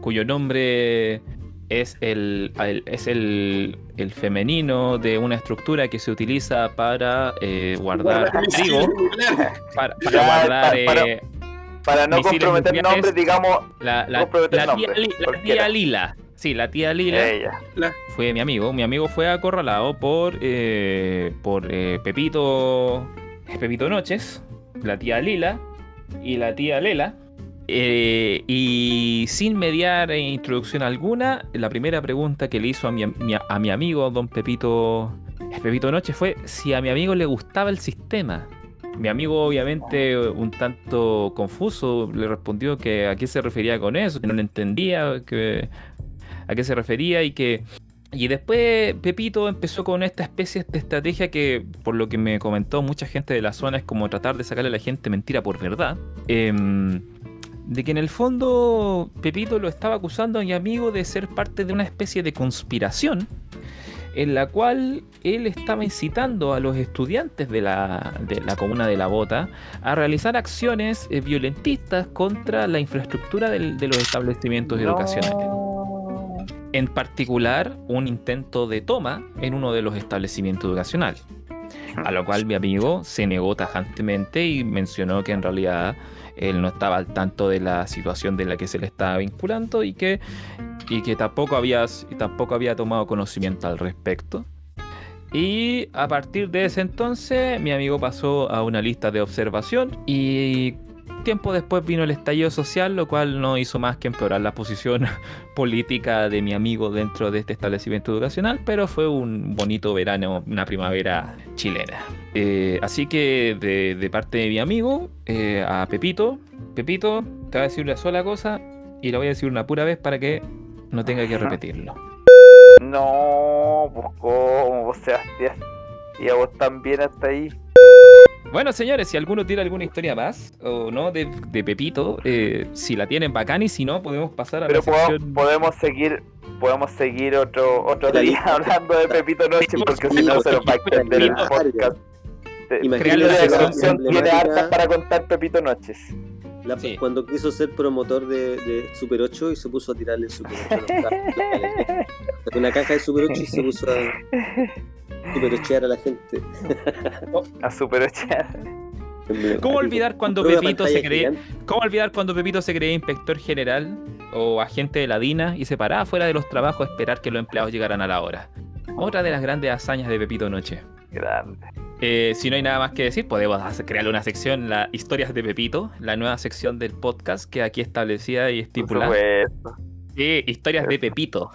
cuyo nombre es el, el- es el, el femenino de una estructura que se utiliza para eh, guardar trigo, para, para Ya, guardar pa- para- eh, Para no comprometer nombres, digamos, la, la- la tía Lila. Sí, la tía Lila ella. fue mi amigo. Mi amigo fue acorralado por, eh, por eh, Pepito, Pepito Noches, la tía Lila y la tía Lela. Eh, y sin mediar introducción alguna, la primera pregunta que le hizo a mi, mi- a mi amigo, don Pepito, Pepito Noches, fue si a mi amigo le gustaba el sistema. Mi amigo, obviamente, un tanto confuso, le respondió que a qué se refería con eso, que no lo entendía, que a qué se refería y que y después Pepito empezó con esta especie de estrategia que, por lo que me comentó mucha gente de la zona, es como tratar de sacarle a la gente mentira por verdad. Em, de que en el fondo Pepito lo estaba acusando a mi amigo de ser parte de una especie de conspiración en la cual él estaba incitando a los estudiantes de la, de la comuna de La Bota a realizar acciones eh, violentistas contra la infraestructura del- de los establecimientos educacionales. En particular, un intento de toma en uno de los establecimientos educacionales. A lo cual mi amigo se negó tajantemente y mencionó que en realidad él no estaba al tanto de la situación de la que se le estaba vinculando y que, y que tampoco, había, tampoco había tomado conocimiento al respecto. Y a partir de ese entonces, mi amigo pasó a una lista de observación y tiempo después vino el estallido social, lo cual no hizo más que empeorar la posición política de mi amigo dentro de este establecimiento educacional, pero fue un bonito verano, una primavera chilena. Eh, así que de, de parte de mi amigo, eh, a Pepito, Pepito, te voy a decir una sola cosa y la voy a decir una pura vez para que no tenga que Ajá. repetirlo. No, pues cómo, Sebastián. Y a vos también hasta ahí. Bueno, señores, si alguno tiene alguna historia más o no de, de Pepito, eh, si la tienen bacán y si no, podemos pasar a Pero la podemos, sección... podemos seguir podemos seguir otro otro día hablando de Pepito Noche porque si no se nos va a extender el podcast. Imagínate la la sección tiene hartas para contar Pepito Noches. la- Sí. Cuando quiso ser promotor de, de Super 8 y se puso a tirarle el Super 8 a los carros. Sacó una caja de Super 8 y se puso a Super 8 a la gente. A Super 8. ¿Cómo olvidar cuando Pepito se cree... gigante. ¿Cómo olvidar cuando Pepito se creía inspector general o agente de la DINA y se paraba fuera de los trabajos a esperar que los empleados llegaran a la hora? Otra de las grandes hazañas de Pepito Noche. Grande. Eh, si no hay nada más que decir, podemos hacer- crearle una sección, la Historias de Pepito, la nueva sección del podcast que aquí establecida y Por estipulada. supuesto. Sí, historias de Pepito.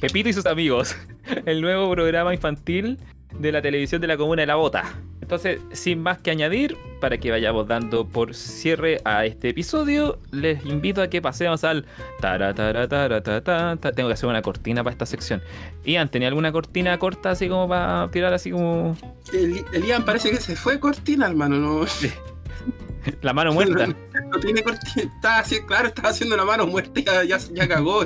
Pepito y sus amigos. El nuevo programa infantil de la televisión de la comuna de La Bota. Entonces, sin más que añadir, para que vayamos dando por cierre a este episodio, les invito a que pasemos al. Tengo que hacer una cortina para esta sección. Ian, ¿tenía alguna cortina corta así como para tirar así como El, el Ian parece que se fue cortina, hermano. No, la mano muerta? no tiene cortina. Está así, claro, estaba haciendo la mano muerta y ya, ya, ya cagó.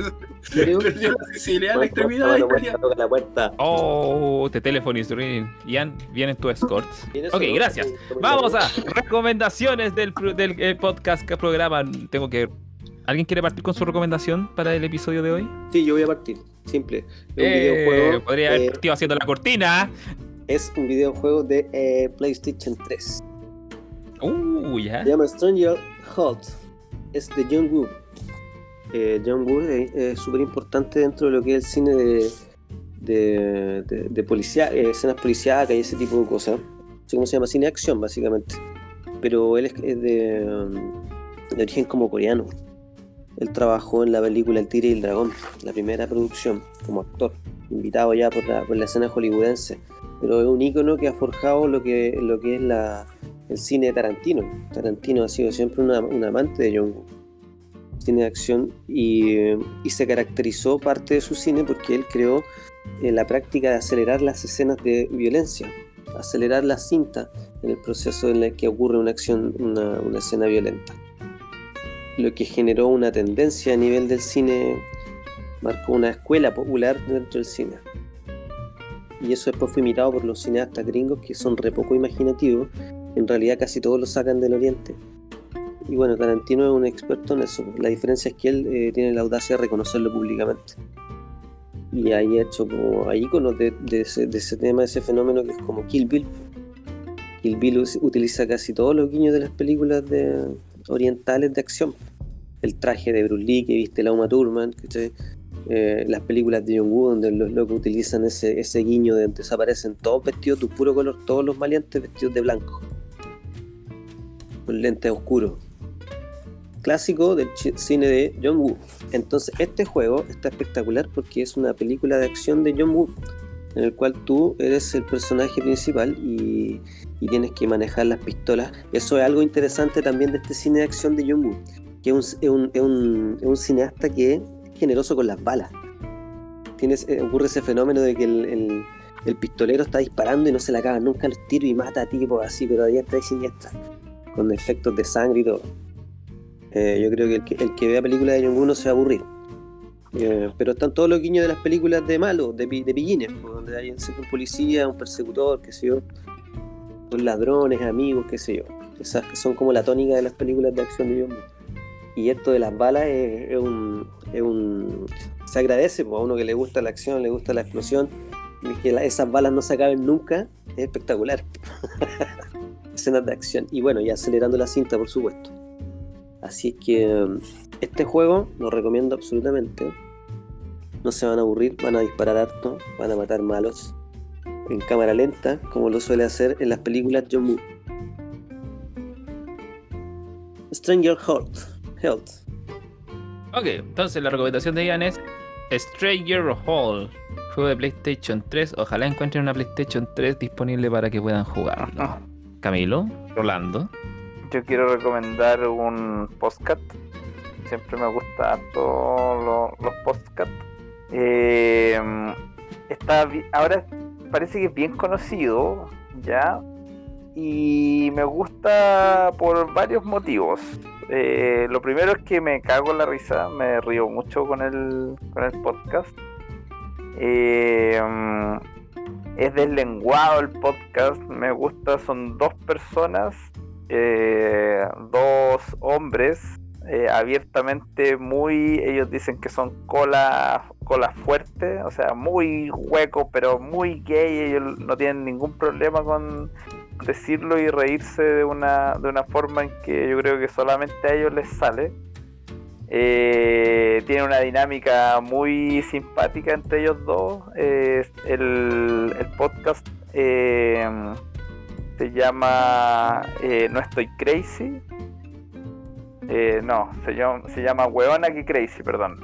Perdió la sensibilidad, la extremidad. toca la puerta. Oh, is ringing. Ian, vienen tus escorts. ¿Viene eso, Ok, gracias. Vamos a recomendaciones del, del eh, podcast que programa. Tengo que. ¿Alguien quiere partir con su recomendación para el episodio de hoy? Sí, yo voy a partir. Simple. Eh, videojuego. podría haber eh, partido haciendo la cortina. es un videojuego de eh, PlayStation 3. Se llama Stranger Halt. Es de John Woo. Eh, Woo es súper importante dentro de lo que es el cine de, de, de, de policia- eh, escenas policíacas y ese tipo de cosas. Cómo se llama, cine acción básicamente. Pero él es, es de, um, de origen como coreano. Él trabajó en la película El Tigre y el Dragón, la primera producción, como actor, invitado ya por la, por la escena hollywoodense. Pero es un ícono que ha forjado lo que, lo que es la, el cine de Tarantino. Tarantino ha sido siempre una- un amante de John Woo. Cine de acción y, y se caracterizó parte de su cine porque él creó eh, la práctica de acelerar las escenas de violencia, acelerar la cinta en el proceso en el que ocurre una acción, una, una escena violenta. Lo que generó una tendencia a nivel del cine, marcó una escuela popular dentro del cine. Y eso después fue imitado por los cineastas gringos que son re poco imaginativos en realidad casi todos lo sacan del oriente. Y bueno, Tarantino es un experto en eso. La diferencia es que él eh, tiene la audacia de reconocerlo públicamente. Y ahí ha hecho como hay iconos de, de ese, de ese tema, de ese fenómeno que es como Kill Bill. Kill Bill utiliza casi todos los guiños de las películas de, orientales de acción. El traje de Bruce Lee que viste la Uma Thurman, ¿cachai? Eh, las películas de John Woo donde los locos utilizan ese, ese guiño de desaparecen todos vestidos de puro color, todos los maleantes vestidos de blanco con lentes oscuros. Clásico del cine de John Woo. Entonces, este juego está espectacular porque es una película de acción de John Woo, en el cual tú eres el personaje principal y, y tienes que manejar las pistolas. Eso es algo interesante también de este cine de acción de John Woo, que es un, es un- es un- es un cineasta que es generoso con las balas. Tienes, ocurre ese fenómeno de que el, el- pistolero está disparando y no se le acaban nunca los tiros y mata a tipos así, pero a diestra y siniestra con efectos de sangre y todo. Eh, yo creo que el, que el que vea películas de John Woo no se va a aburrir. Eh, pero están todos los guiños de las películas de malos, de, de pillines, donde hay un policía, un persecutor, qué sé yo, los ladrones, amigos, qué sé yo. Esas que son como la tónica de las películas de acción. Y esto de las balas es, un, es un- Se agradece pues, a uno que le gusta la acción, le gusta la explosión, y que esas balas no se acaben nunca, es espectacular escenas de acción. Y bueno, y acelerando la cinta, por supuesto. Así que um, este juego lo recomiendo absolutamente. No se van a aburrir, van a disparar harto, van a matar malos. En cámara lenta, como lo suele hacer en las películas John Woo. Stranger Heart. Health. Ok, entonces la recomendación de Ian es Stranger Hall, juego de PlayStation 3. Ojalá encuentren una PlayStation 3 disponible para que puedan jugarlo. Camilo, Rolando. Yo quiero recomendar un podcast. Siempre me gusta lo- los podcasts. Eh, está ahora parece que es bien conocido, ¿ya? Y me gusta por varios motivos. Eh, lo primero es que me cago en la risa, me río mucho con el, con el podcast. Eh, es deslenguado el podcast, me gusta, son dos personas, eh, dos hombres, eh, abiertamente muy, ellos dicen que son cola, cola fuerte, o sea, muy hueco, pero muy gay, ellos no tienen ningún problema con decirlo y reírse de una, de una forma en que yo creo que solamente a ellos les sale. Eh, tiene una dinámica muy simpática entre ellos dos. el, el, podcast eh, se llama eh, No estoy crazy. Eh, no, se llama, se llama Weona que crazy, perdón.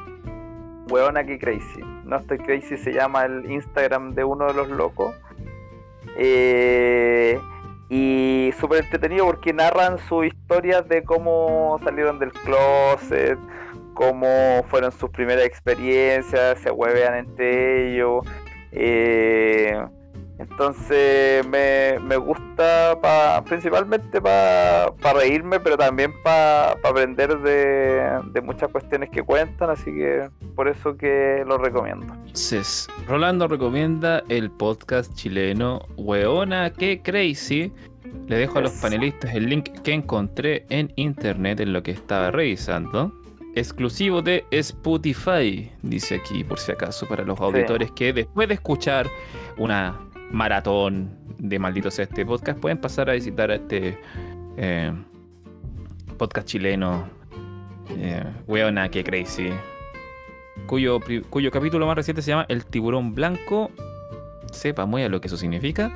Weona que crazy. No estoy crazy se llama el Instagram de uno de los locos. y súper entretenido porque narran sus historias de cómo salieron del closet, cómo fueron sus primeras experiencias, se huevean entre ellos. Eh, entonces me, me gusta principalmente para reírme, pero también para aprender de, de, muchas cuestiones que cuentan, así que por eso que lo recomiendo. Entonces, Rolando recomienda el podcast chileno Weona que Crazy. Le dejo a los panelistas el link que encontré en internet en lo que estaba revisando exclusivo de Spotify, dice aquí por si acaso para los auditores que después de escuchar una maratón de malditos este podcast pueden pasar a visitar a este eh, podcast chileno eh, weona que crazy cuyo, cuyo capítulo más reciente se llama El tiburón blanco. Sepa muy a lo que eso significa.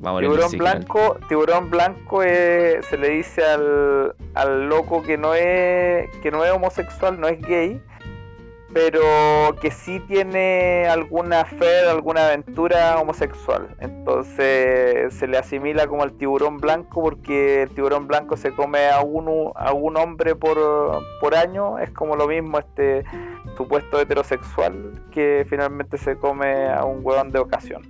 Tiburón blanco, tiburón blanco se le dice al, al loco que no es que no es homosexual, no es gay, pero que sí tiene alguna fe, alguna aventura homosexual. Entonces se le asimila como el tiburón blanco porque el tiburón blanco se come a, uno, a un hombre por, por año. Es como lo mismo este supuesto heterosexual que finalmente se come a un huevón de ocasión.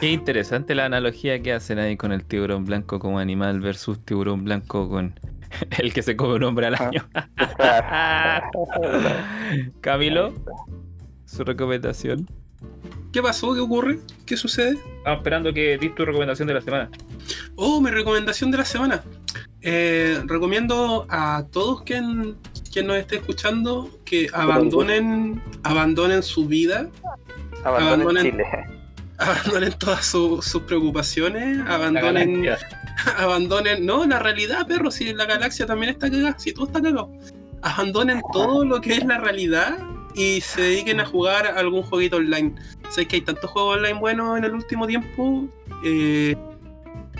Qué interesante la analogía que hacen ahí con el tiburón blanco como animal versus tiburón blanco con el que se come un hombre al año. Camilo, su recomendación. ¿Qué pasó? ¿Qué ocurre? ¿Qué sucede? Estamos esperando que dis tu recomendación de la semana. Oh, mi recomendación de la semana. Eh, recomiendo a todos quien, quien nos esté escuchando que abandonen, abandonen su vida. Abandonen, Chile abandonen todas sus preocupaciones, abandonen, abandonen, no, la realidad, perro, si la galaxia también está cagada, si todo está cagado, abandonen todo lo que es la realidad y se dediquen a jugar algún jueguito online. Sé que hay tantos juegos online buenos en el último tiempo eh,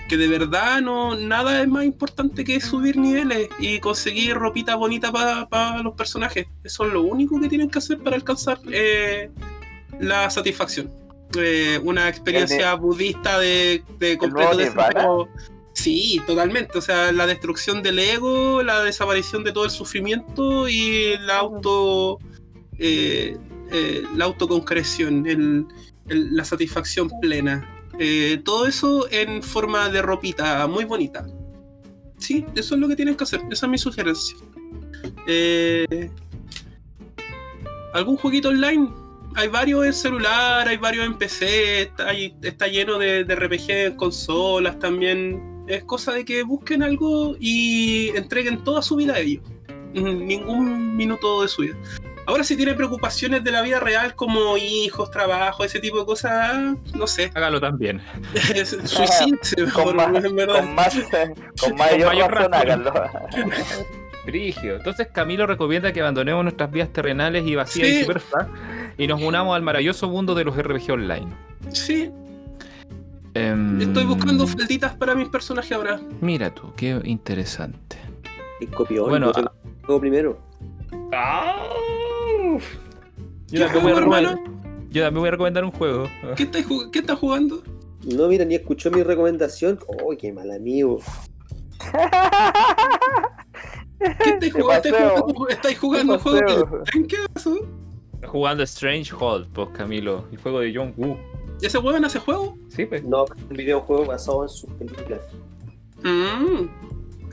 que de verdad no nada es más importante que subir niveles y conseguir ropita bonita para los personajes. Eso es lo único que tienen que hacer para alcanzar eh, la satisfacción. Eh, una experiencia budista de, completo desapego. Sí, totalmente. O sea, la destrucción del ego, la desaparición de todo el sufrimiento y la auto. Eh, eh, la autoconcreción, la satisfacción plena. todo eso en forma de ropita muy bonita. Sí, eso es lo que tienen que hacer. Esa es mi sugerencia. ¿Algún jueguito online? Hay varios en celular, hay varios en PC, está, está lleno de, RPG en consolas también. Es cosa de que busquen algo y entreguen toda su vida a ello. Ningún minuto de su vida. Ahora si tiene preocupaciones de la vida real como hijos, trabajo, ese tipo de cosas, no sé. Hágalo también. Suicídese con, más, con más, con mayor, razón, háganlo. Entonces Camilo recomienda que abandonemos nuestras vidas terrenales y vacías y superfluas y nos unamos al maravilloso mundo de los RPG Online. Sí. Em, Estoy buscando falditas para mis personajes ahora. Mira tú, qué interesante. Y copió bueno, ah, juego primero. ¡Ah! Yo, también voy a yo también voy a recomendar un juego. ¿Qué estás, ¿Qué estás jugando? No, mira, ni escuchó mi recomendación. ¡Oh, qué mal amigo! ¿Qué estáis jugando? ¿Estáis jugando juego? ¿En qué jugando Strange Hold, pues Camilo, el juego de John Woo. ¿Y ese juego en ese juego? Sí, pues. No, un videojuego basado en sus películas. Mm,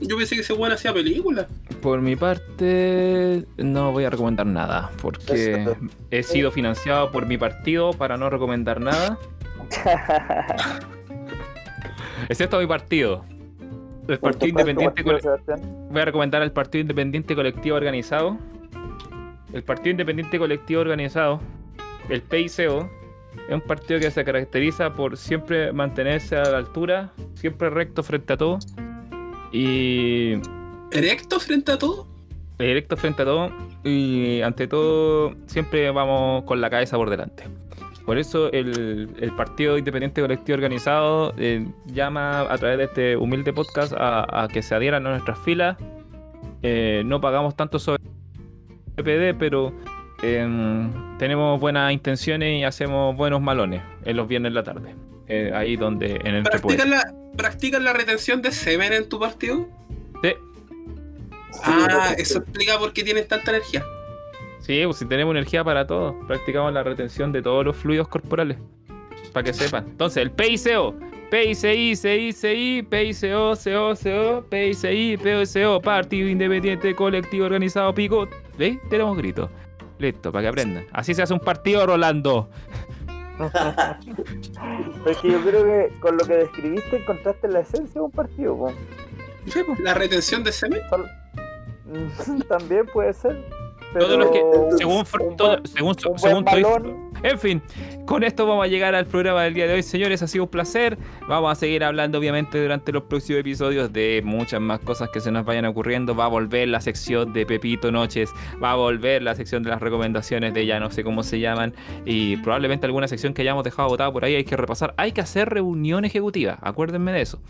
yo pensé que ese juego hacía películas. Por mi parte, no voy a recomendar nada, porque he sido financiado por mi partido para no recomendar nada. Excepto mi partido. El Partido Independiente. Voy a recomendar el Partido Independiente Colectivo Organizado el Partido Independiente Colectivo Organizado, el PICO, es un partido que se caracteriza por siempre mantenerse a la altura, siempre recto frente a todo. Y. ¿Erecto frente a todo? directo frente a todo y ante todo siempre vamos con la cabeza por delante. Por eso el, el Partido Independiente Colectivo Organizado eh, llama a través de este humilde podcast a, a que se adhieran a nuestras filas. Eh, no pagamos tanto sobre PPD, pero eh, tenemos buenas intenciones y hacemos buenos malones en los viernes en la tarde. Eh, ahí donde en el ¿Practican la, ¿Practican la retención de semen en tu partido? Sí, Ah, eso explica por qué tienes tanta energía. sí, pues si tenemos energía para todo, practicamos la retención de todos los fluidos corporales. Para que sepan. Entonces, el PICO, PICI, CICI, PICO, CO, CO, PICI, POCO, Partido Independiente Colectivo Organizado Pico. ¿Veis? Tenemos gritos. Listo, para que aprendan. Así se hace un partido, Rolando. Es que yo creo que con lo que describiste encontraste la esencia de un partido. po. La retención de semen. También puede ser. Todo lo que- pero según, un buen- todo- según, un buen según balón. En fin, con esto vamos a llegar al programa del día de hoy, señores. Ha sido un placer. Vamos a seguir hablando, obviamente, durante los próximos episodios de muchas más cosas que se nos vayan ocurriendo. Va a volver la sección de Pepito Noches, va a volver la sección de las recomendaciones de ya no sé cómo se llaman, y probablemente alguna sección que hayamos dejado botada por ahí hay que repasar. Hay que hacer reunión ejecutiva, acuérdenme de eso.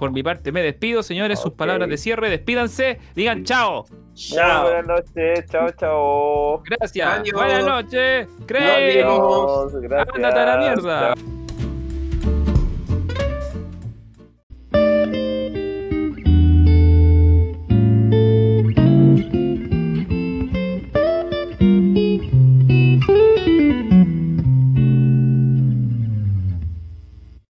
Por mi parte, me despido, señores. Sus palabras de cierre, despídanse, digan chao. Chao. Buenas noches, chao, chao. Gracias. Adiós. Buenas noches. Adiós, gracias. Ándate a la mierda. Chao.